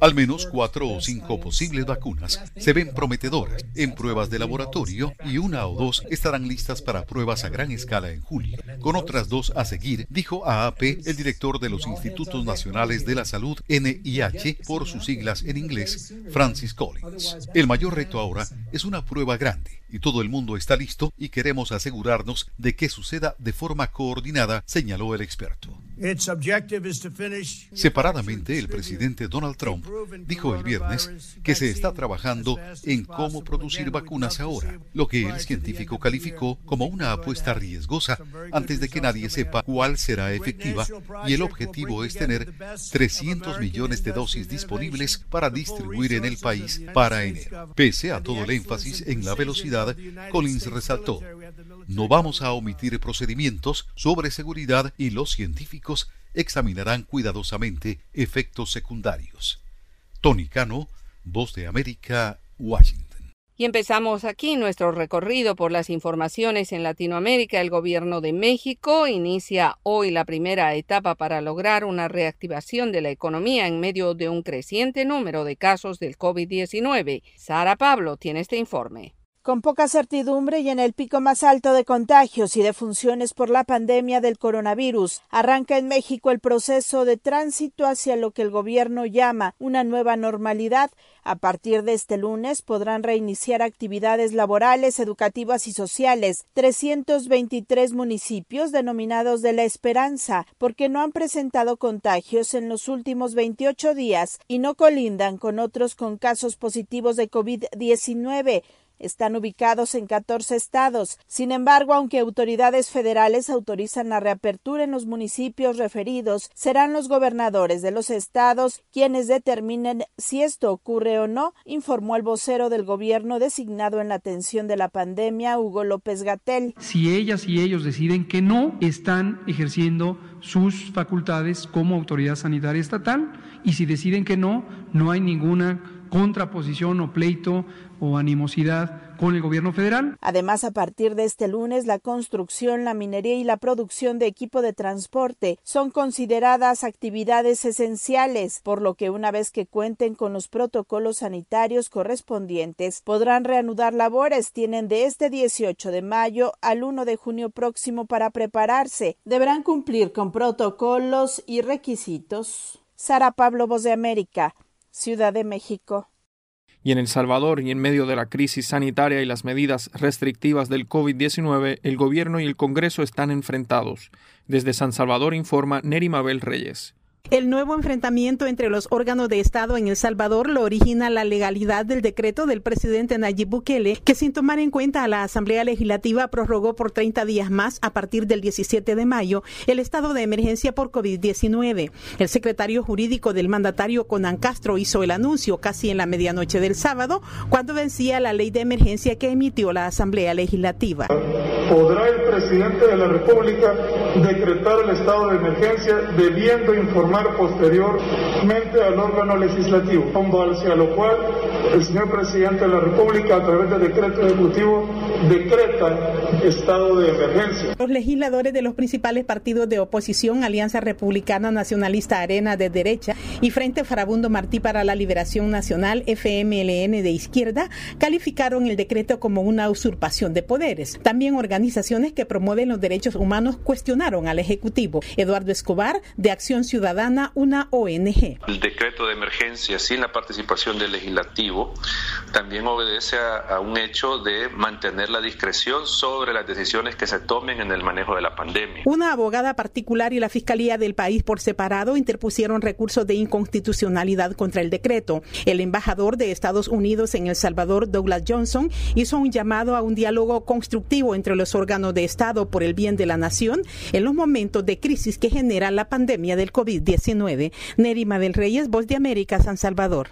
Al menos cuatro o cinco posibles vacunas se ven prometedoras. En pruebas de laboratorio y una o dos estarán listas para pruebas a gran escala en julio, con otras dos a seguir, dijo a AP el director de los Institutos Nacionales de la Salud, NIH, por sus siglas en inglés, Francis Collins. El mayor reto ahora es una prueba grande y todo el mundo está listo y queremos asegurarnos de que suceda de forma coordinada, señaló el experto. Separadamente, el presidente Donald Trump dijo el viernes que se está trabajando en cómo producir vacunas ahora, lo que el científico calificó como una apuesta riesgosa antes de que nadie sepa cuál será efectiva y el objetivo es tener 300 millones de dosis disponibles para distribuir en el país para enero. Pese a todo el énfasis en la velocidad, Collins resaltó, no vamos a omitir procedimientos sobre seguridad y los científicos examinarán cuidadosamente efectos secundarios. Tony Cano, Voz de América, Washington. Y empezamos aquí nuestro recorrido por las informaciones en Latinoamérica. El gobierno de México inicia hoy la primera etapa para lograr una reactivación de la economía en medio de un creciente número de casos del COVID-19. Sara Pablo tiene este informe. Con poca certidumbre y en el pico más alto de contagios y defunciones por la pandemia del coronavirus, arranca en México el proceso de tránsito hacia lo que el gobierno llama una nueva normalidad. A partir de este lunes podrán reiniciar actividades laborales, educativas y sociales 323 municipios denominados de la Esperanza, porque no han presentado contagios en los últimos 28 días y no colindan con otros con casos positivos de COVID-19 están ubicados en 14 estados. Sin embargo, aunque autoridades federales autorizan la reapertura en los municipios referidos, serán los gobernadores de los estados quienes determinen si esto ocurre o no, informó el vocero del gobierno designado en la atención de la pandemia, Hugo López Gatel. Si ellas y ellos deciden que no, están ejerciendo sus facultades como autoridad sanitaria estatal y si deciden que no, no hay ninguna contraposición o pleito o animosidad con el gobierno federal. Además, a partir de este lunes, la construcción, la minería y la producción de equipo de transporte son consideradas actividades esenciales, por lo que una vez que cuenten con los protocolos sanitarios correspondientes, podrán reanudar labores. Tienen de este 18 de mayo al 1 de junio próximo para prepararse. Deberán cumplir con protocolos y requisitos. Sara Pablo, Voz de América, Ciudad de México. Y en El Salvador, y en medio de la crisis sanitaria y las medidas restrictivas del COVID-19, el gobierno y el Congreso están enfrentados. Desde San Salvador informa Neri Mabel Reyes. El nuevo enfrentamiento entre los órganos de Estado en El Salvador lo origina la legalidad del decreto del presidente Nayib Bukele, que sin tomar en cuenta a la Asamblea Legislativa prorrogó por 30 días más a partir del 17 de mayo el estado de emergencia por COVID-19. El secretario jurídico del mandatario Conan Castro hizo el anuncio casi en la medianoche del sábado, cuando vencía la ley de emergencia que emitió la Asamblea Legislativa. Podrá el presidente de la República decretar el estado de emergencia debiendo informar posteriormente al órgano legislativo, con base a lo cual el señor presidente de la República, a través de decreto ejecutivo, decreta estado de emergencia. Los legisladores de los principales partidos de oposición, Alianza Republicana Nacionalista Arena de Derecha y Frente Farabundo Martí para la Liberación Nacional, FMLN de Izquierda, calificaron el decreto como una usurpación de poderes. También organizaciones que promueven los derechos humanos cuestionaron al Ejecutivo. Eduardo Escobar, de Acción Ciudadana, una ONG. El decreto de emergencia sin la participación del legislativo también obedece a, a un hecho de mantener la discreción sobre las decisiones que se tomen en el manejo de la pandemia. Una abogada particular y la Fiscalía del país por separado interpusieron recursos de inconstitucionalidad contra el decreto. El embajador de Estados Unidos en El Salvador, Douglas Johnson, hizo un llamado a un diálogo constructivo entre los órganos de Estado por el bien de la nación en los momentos de crisis que genera la pandemia del COVID-19. Nerima del Reyes, Voz de América, San Salvador.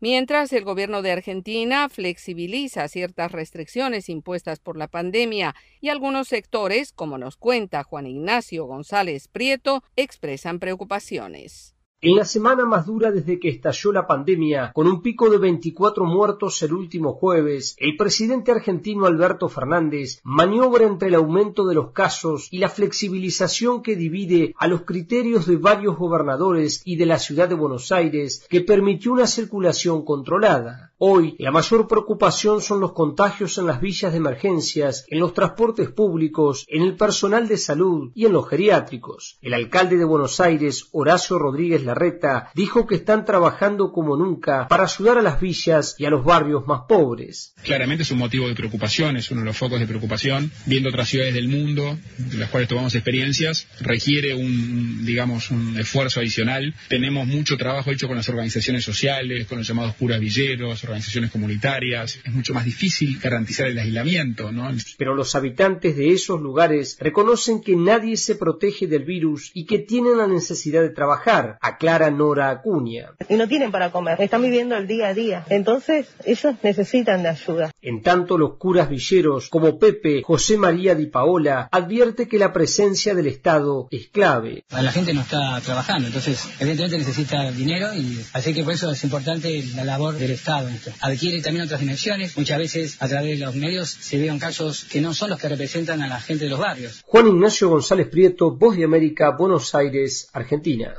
Mientras el gobierno de Argentina flexibiliza ciertas restricciones impuestas por la pandemia y algunos sectores, como nos cuenta Juan Ignacio González Prieto, expresan preocupaciones. En la semana más dura desde que estalló la pandemia, con un pico de 24 muertos el último jueves, el presidente argentino Alberto Fernández maniobra entre el aumento de los casos y la flexibilización que divide a los criterios de varios gobernadores y de la ciudad de Buenos Aires que permitió una circulación controlada. Hoy, la mayor preocupación son los contagios en las villas de emergencias, en los transportes públicos, en el personal de salud y en los geriátricos. El alcalde de Buenos Aires, Horacio Rodríguez Larreta, dijo que están trabajando como nunca para ayudar a las villas y a los barrios más pobres. Claramente es un motivo de preocupación, es uno de los focos de preocupación. Viendo otras ciudades del mundo, de las cuales tomamos experiencias, requiere un, digamos, un esfuerzo adicional. Tenemos mucho trabajo hecho con las organizaciones sociales, con los llamados curas villeros, organizaciones comunitarias. Es mucho más difícil garantizar el aislamiento, ¿no? Pero los habitantes de esos lugares reconocen que nadie se protege del virus y que tienen la necesidad de trabajar, aclara Nora Acuña. Y no tienen para comer, están viviendo el día a día. Entonces, ellos necesitan de ayuda. En tanto, los curas villeros, como Pepe José María Di Paola, advierte que la presencia del Estado es clave. La gente no está trabajando, entonces evidentemente necesita dinero y así que por eso es importante la labor del Estado adquiere también otras dimensiones. Muchas veces a través de los medios se ven casos que no son los que representan a la gente de los barrios. Juan Ignacio González Prieto, Voz de América, Buenos Aires, Argentina.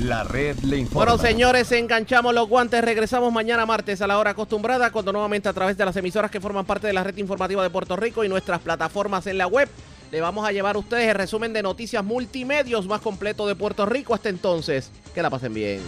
La red le informa. Bueno, señores, enganchamos los guantes. Regresamos mañana martes a la hora acostumbrada, cuando nuevamente a través de las emisoras que forman parte de la red informativa de Puerto Rico y nuestras plataformas en la web, le vamos a llevar a ustedes el resumen de noticias multimedios más completo de Puerto Rico. Hasta entonces, que la pasen bien.